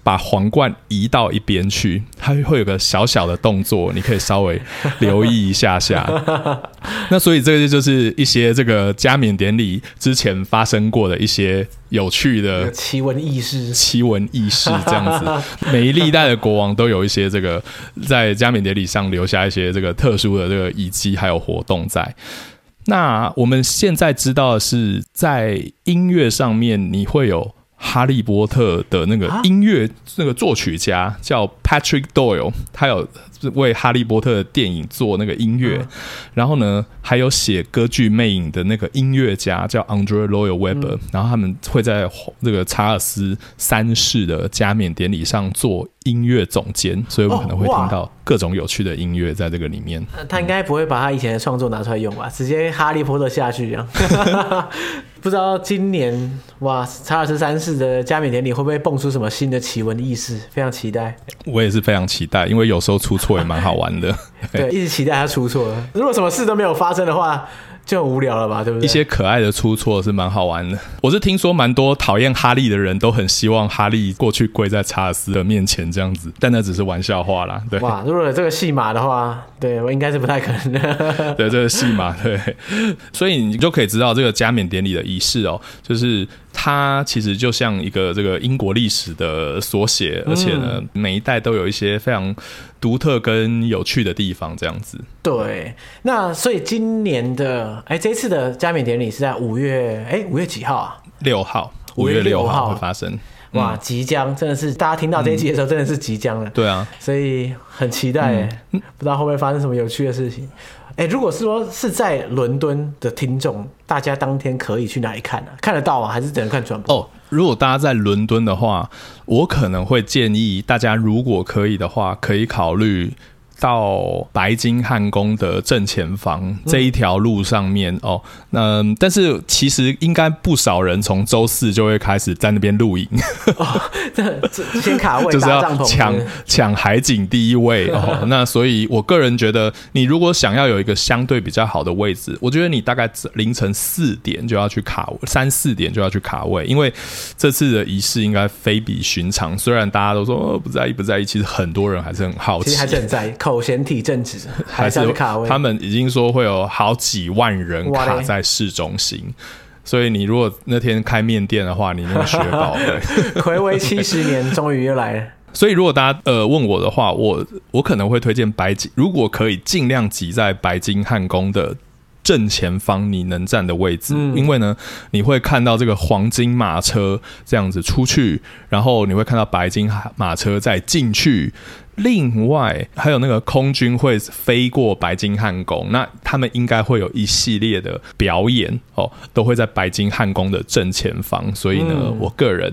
把皇冠移到一边去，它会有个小小的动作，你可以稍微留意一下下。那所以这个就是一些这个加冕典礼之前发生过的一。一些有趣的奇闻异事，奇闻异事这样子，每一历代的国王都有一些这个在加冕典礼上留下一些这个特殊的这个遗迹还有活动在。那我们现在知道的是，在音乐上面，你会有哈利波特的那个音乐那个作曲家叫 Patrick Doyle，他有。为《哈利波特》的电影做那个音乐，嗯、然后呢，还有写歌剧《魅影》的那个音乐家叫 Andrew Lloyd Webber，嗯、然后他们会在这个查尔斯三世的加冕典礼上做音乐总监，所以我们可能会听到各种有趣的音乐在这个里面。哦、他应该不会把他以前的创作拿出来用吧？直接《哈利波特》下去这样。不知道今年哇，查尔斯三世的加冕典礼会不会蹦出什么新的奇闻异事？非常期待。我也是非常期待，因为有时候出错也蛮好玩的。对，一直期待他出错。如果什么事都没有发生的话。就很无聊了吧，对不对？一些可爱的出错是蛮好玩的。我是听说蛮多讨厌哈利的人都很希望哈利过去跪在查尔斯的面前这样子，但那只是玩笑话啦。对，哇，如果有这个戏码的话，对我应该是不太可能的。对，这个戏码，对，所以你就可以知道这个加冕典礼的仪式哦，就是。它其实就像一个这个英国历史的缩写，而且呢，每一代都有一些非常独特跟有趣的地方，这样子。对，那所以今年的哎、欸，这一次的加冕典礼是在五月哎，五月几号啊？六号，五月六号会发生。哇，即将真的是大家听到这一集的时候，真的是即将了。对啊，所以很期待哎，不知道会不会发生什么有趣的事情。哎，如果是说是在伦敦的听众，大家当天可以去哪里看呢、看得到吗？还是只能看转播？哦，如果大家在伦敦的话，我可能会建议大家，如果可以的话，可以考虑。到白金汉宫的正前方这一条路上面、嗯、哦，那但是其实应该不少人从周四就会开始在那边露营，哦，这先卡位，就是要抢抢海景第一位哦。那所以我个人觉得，你如果想要有一个相对比较好的位置，我觉得你大概凌晨四点就要去卡位，三四点就要去卡位，因为这次的仪式应该非比寻常。虽然大家都说哦不在意不在意，其实很多人还是很好奇，其实还是很在意。口嫌体正直，还是卡位。他们已经说会有好几万人卡在市中心，所以你如果那天开面店的话，你那个雪宝的，睽违七十年，终于又来了。所以如果大家呃问我的话，我我可能会推荐白金，如果可以尽量挤在白金汉宫的正前方你能站的位置，嗯，因为呢，你会看到这个黄金马车这样子出去，然后你会看到白金马车再进去。另外还有那个空军会飞过白金汉宫，那他们应该会有一系列的表演哦，都会在白金汉宫的正前方。所以呢，嗯、我个人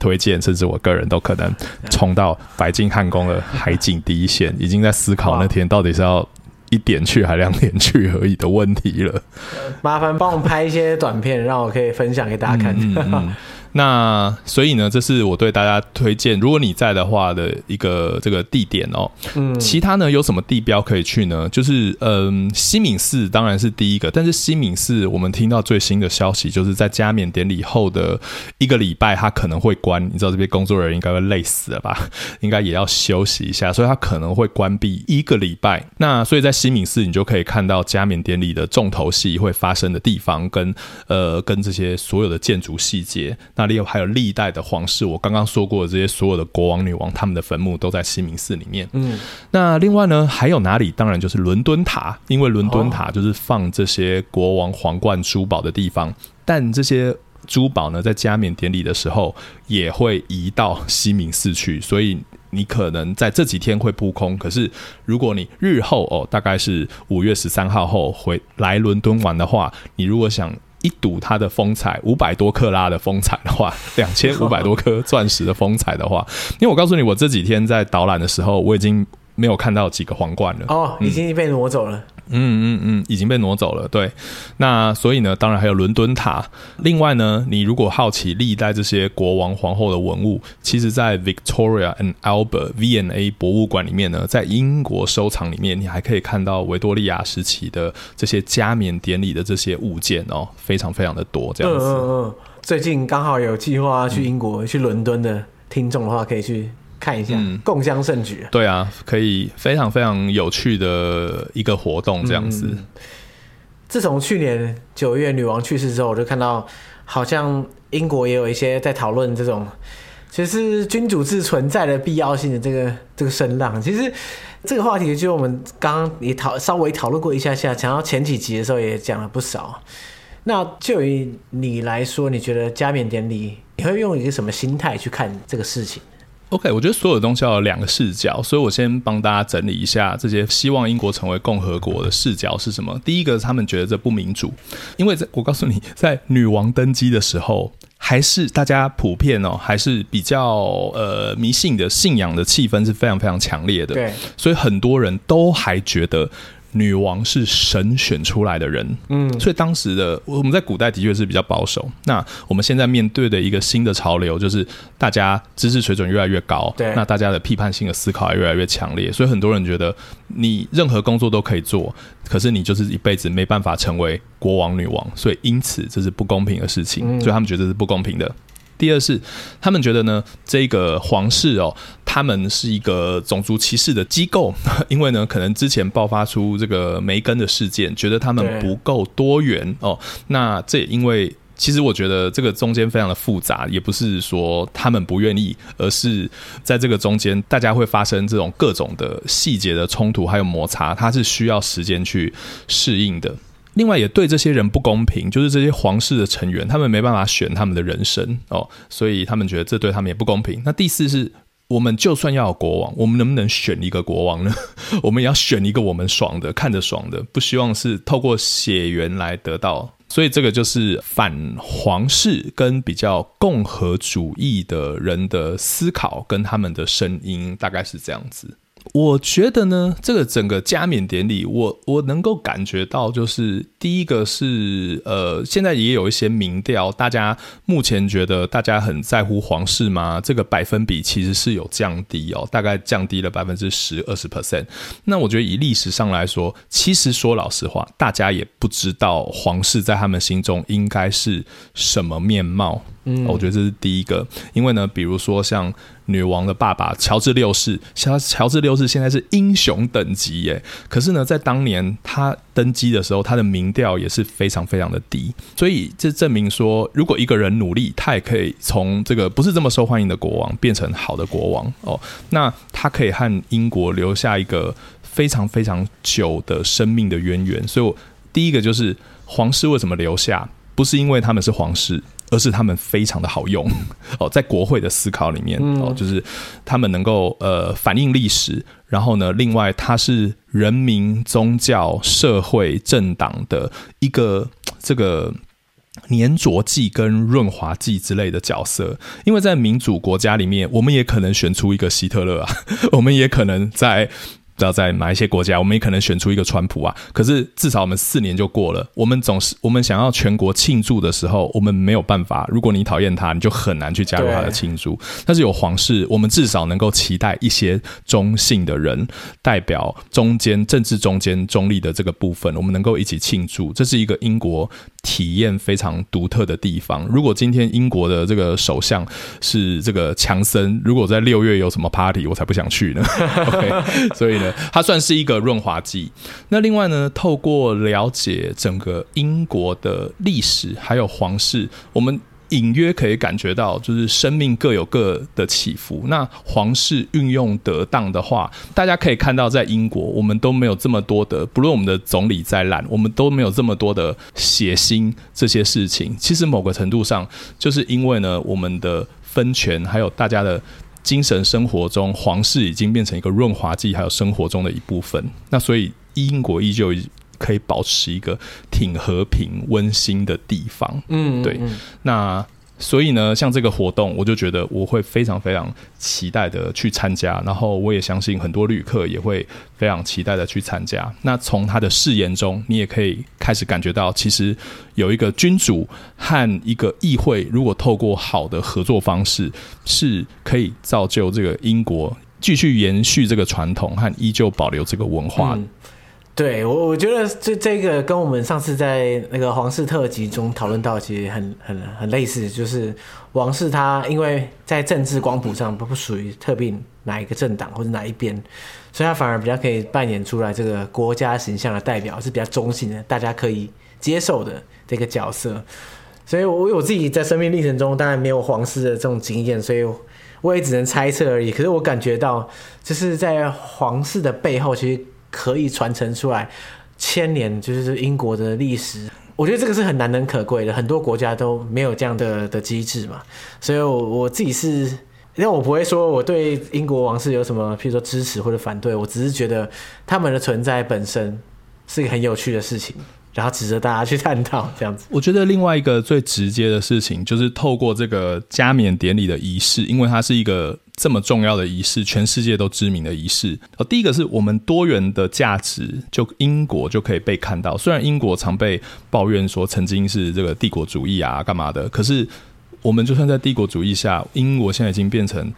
推荐，甚至我个人都可能冲到白金汉宫的海景第一线，已经在思考那天到底是要一点去还两点去而已的问题了。麻烦帮我拍一些短片，让我可以分享给大家看。嗯嗯嗯那所以呢，这是我对大家推荐，如果你在的话的一个这个地点哦。嗯，其他呢有什么地标可以去呢？就是嗯，西敏寺当然是第一个，但是西敏寺我们听到最新的消息，就是在加冕典礼后的一个礼拜，它可能会关。你知道这边工作人员应该会累死了吧？应该也要休息一下，所以它可能会关闭一个礼拜。那所以在西敏寺，你就可以看到加冕典礼的重头戏会发生的地方，跟呃跟这些所有的建筑细节。那那里有还有历代的皇室，我刚刚说过的这些所有的国王、女王，他们的坟墓都在西敏寺里面。嗯，那另外呢，还有哪里？当然就是伦敦塔，因为伦敦塔就是放这些国王皇冠珠宝的地方。但这些珠宝呢，在加冕典礼的时候也会移到西敏寺去，所以你可能在这几天会扑空。可是如果你日后哦，大概是五月十三号后回来伦敦玩的话，你如果想。一睹它的风采，五百多克拉的风采的话，两千五百多颗钻石的风采的话，因为我告诉你，我这几天在导览的时候，我已经没有看到几个皇冠了。哦，已经被挪走了。嗯嗯嗯，已经被挪走了。对，那所以呢，当然还有伦敦塔。另外呢，你如果好奇历代这些国王皇后的文物，其实，在 Victoria and Albert V&A 博物馆里面呢，在英国收藏里面，你还可以看到维多利亚时期的这些加冕典礼的这些物件哦，非常非常的多。这样子。嗯嗯嗯。最近刚好有计划去英国、嗯、去伦敦的听众的话，可以去。看一下，嗯、共襄盛举。对啊，可以非常非常有趣的一个活动，这样子。嗯、自从去年九月女王去世之后，我就看到好像英国也有一些在讨论这种，其实君主制存在的必要性的这个这个声浪。其实这个话题，就我们刚刚也讨稍微讨论过一下下，讲到前几集的时候也讲了不少。那就以你来说，你觉得加冕典礼，你会用一个什么心态去看这个事情？OK，我觉得所有东西要有两个视角，所以我先帮大家整理一下这些希望英国成为共和国的视角是什么。第一个，他们觉得这不民主，因为在我告诉你，在女王登基的时候，还是大家普遍哦，还是比较呃迷信的信仰的气氛是非常非常强烈的，对，所以很多人都还觉得。女王是神选出来的人，嗯，所以当时的我们在古代的确是比较保守。那我们现在面对的一个新的潮流，就是大家知识水准越来越高，对，那大家的批判性的思考也越来越强烈，所以很多人觉得你任何工作都可以做，可是你就是一辈子没办法成为国王、女王，所以因此这是不公平的事情，所以他们觉得这是不公平的。第二是，他们觉得呢，这个皇室哦，他们是一个种族歧视的机构，因为呢，可能之前爆发出这个梅根的事件，觉得他们不够多元哦。那这也因为，其实我觉得这个中间非常的复杂，也不是说他们不愿意，而是在这个中间，大家会发生这种各种的细节的冲突还有摩擦，它是需要时间去适应的。另外也对这些人不公平，就是这些皇室的成员，他们没办法选他们的人生哦，所以他们觉得这对他们也不公平。那第四是我们就算要有国王，我们能不能选一个国王呢？我们也要选一个我们爽的、看着爽的，不希望是透过血缘来得到。所以这个就是反皇室跟比较共和主义的人的思考跟他们的声音，大概是这样子。我觉得呢，这个整个加冕典礼，我我能够感觉到，就是第一个是，呃，现在也有一些民调，大家目前觉得大家很在乎皇室吗？这个百分比其实是有降低哦，大概降低了百分之十、二十 percent。那我觉得以历史上来说，其实说老实话，大家也不知道皇室在他们心中应该是什么面貌。嗯，我觉得这是第一个，因为呢，比如说像女王的爸爸乔治六世，乔乔治六世现在是英雄等级耶，可是呢，在当年他登基的时候，他的民调也是非常非常的低，所以这证明说，如果一个人努力，他也可以从这个不是这么受欢迎的国王变成好的国王哦，那他可以和英国留下一个非常非常久的生命的渊源。所以我第一个就是皇室为什么留下，不是因为他们是皇室。而是他们非常的好用 哦，在国会的思考里面哦，就是他们能够呃反映历史，然后呢，另外它是人民、宗教、社会、政党的一个这个粘着剂跟润滑剂之类的角色。因为在民主国家里面，我们也可能选出一个希特勒啊，我们也可能在。不知道在哪一些国家，我们也可能选出一个川普啊。可是至少我们四年就过了。我们总是我们想要全国庆祝的时候，我们没有办法。如果你讨厌他，你就很难去加入他的庆祝。但是有皇室，我们至少能够期待一些中性的人代表中间政治中间中立的这个部分，我们能够一起庆祝。这是一个英国体验非常独特的地方。如果今天英国的这个首相是这个强森，如果在六月有什么 party，我才不想去呢。OK，所以呢。它算是一个润滑剂。那另外呢，透过了解整个英国的历史，还有皇室，我们隐约可以感觉到，就是生命各有各的起伏。那皇室运用得当的话，大家可以看到，在英国，我们都没有这么多的，不论我们的总理再烂，我们都没有这么多的血腥这些事情。其实某个程度上，就是因为呢，我们的分权，还有大家的。精神生活中，皇室已经变成一个润滑剂，还有生活中的一部分。那所以英国依旧可以保持一个挺和平、温馨的地方。嗯，对。那。所以呢，像这个活动，我就觉得我会非常非常期待的去参加，然后我也相信很多旅客也会非常期待的去参加。那从他的誓言中，你也可以开始感觉到，其实有一个君主和一个议会，如果透过好的合作方式，是可以造就这个英国继续延续这个传统和依旧保留这个文化。对我，我觉得这这个跟我们上次在那个皇室特辑中讨论到，其实很很很类似，就是王室他因为在政治光谱上不不属于特定哪一个政党或者哪一边，所以他反而比较可以扮演出来这个国家形象的代表，是比较中性的，大家可以接受的这个角色。所以我我自己在生命历程中当然没有皇室的这种经验，所以我也只能猜测而已。可是我感觉到，就是在皇室的背后，其实。可以传承出来千年，就是英国的历史。我觉得这个是很难能可贵的，很多国家都没有这样的的机制嘛。所以我，我我自己是，因为我不会说我对英国王室有什么，譬如说支持或者反对，我只是觉得他们的存在本身是一个很有趣的事情。然后值得大家去探讨这样子。我觉得另外一个最直接的事情，就是透过这个加冕典礼的仪式，因为它是一个这么重要的仪式，全世界都知名的仪式。哦，第一个是我们多元的价值，就英国就可以被看到。虽然英国常被抱怨说曾经是这个帝国主义啊，干嘛的，可是我们就算在帝国主义下，英国现在已经变成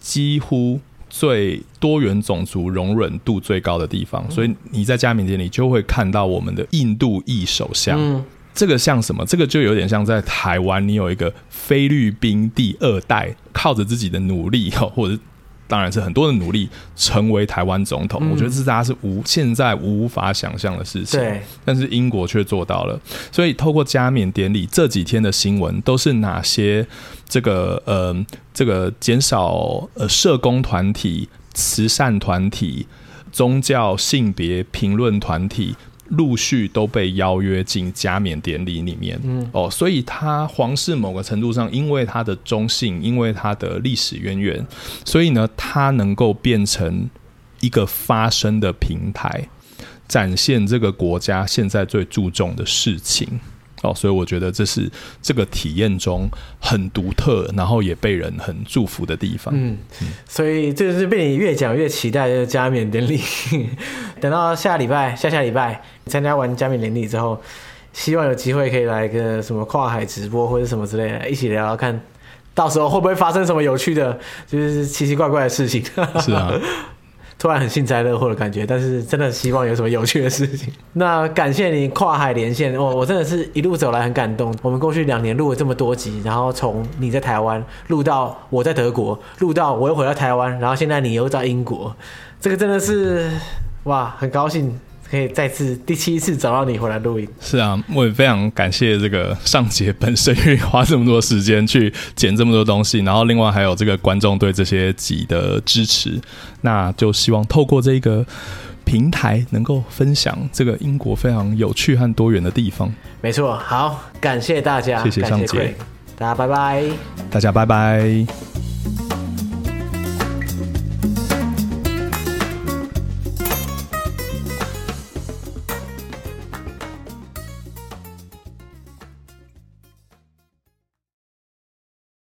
几乎。最多元种族容忍度最高的地方，所以你在加冕典礼就会看到我们的印度裔首相。这个像什么？这个就有点像在台湾，你有一个菲律宾第二代，靠着自己的努力，或者。当然是很多的努力成为台湾总统，嗯，我觉得这是大家是无现在无法想象的事情。对，但是英国却做到了。所以透过加冕典礼这几天的新闻，都是哪些这个呃这个减少呃社工团体、慈善团体、宗教性别评论团体陆续都被邀约进加冕典礼里面。嗯，哦，所以他皇室某个程度上，因为他的中性，因为他的历史渊源，所以呢，他能够变成一个发声的平台，展现这个国家现在最注重的事情。哦，所以我觉得这是这个体验中很独特，然后也被人很祝福的地方。嗯，嗯，所以这就是被你越讲越期待的加冕典礼。等到下礼拜、下下礼拜参加完加冕典礼之后，希望有机会可以来个什么跨海直播或者什么之类的，一起聊聊看，到时候会不会发生什么有趣的，就是奇奇怪怪的事情。是啊。突然很幸灾乐祸的感觉，但是真的希望有什么有趣的事情。那感谢你跨海连线，我我真的是一路走来很感动。我们过去两年录了这么多集，然后从你在台湾录到我在德国，录到我又回到台湾，然后现在你又在英国，这个真的是哇，很高兴。可以再次第七次找到你回来录音，是啊，我也非常感谢这个尚杰本身愿意花这么多时间去剪这么多东西，然后另外还有这个观众对这些集的支持，那就希望透过这个平台能够分享这个英国非常有趣和多元的地方。没错，好，感谢大家，谢谢上杰，大家拜拜，大家拜拜。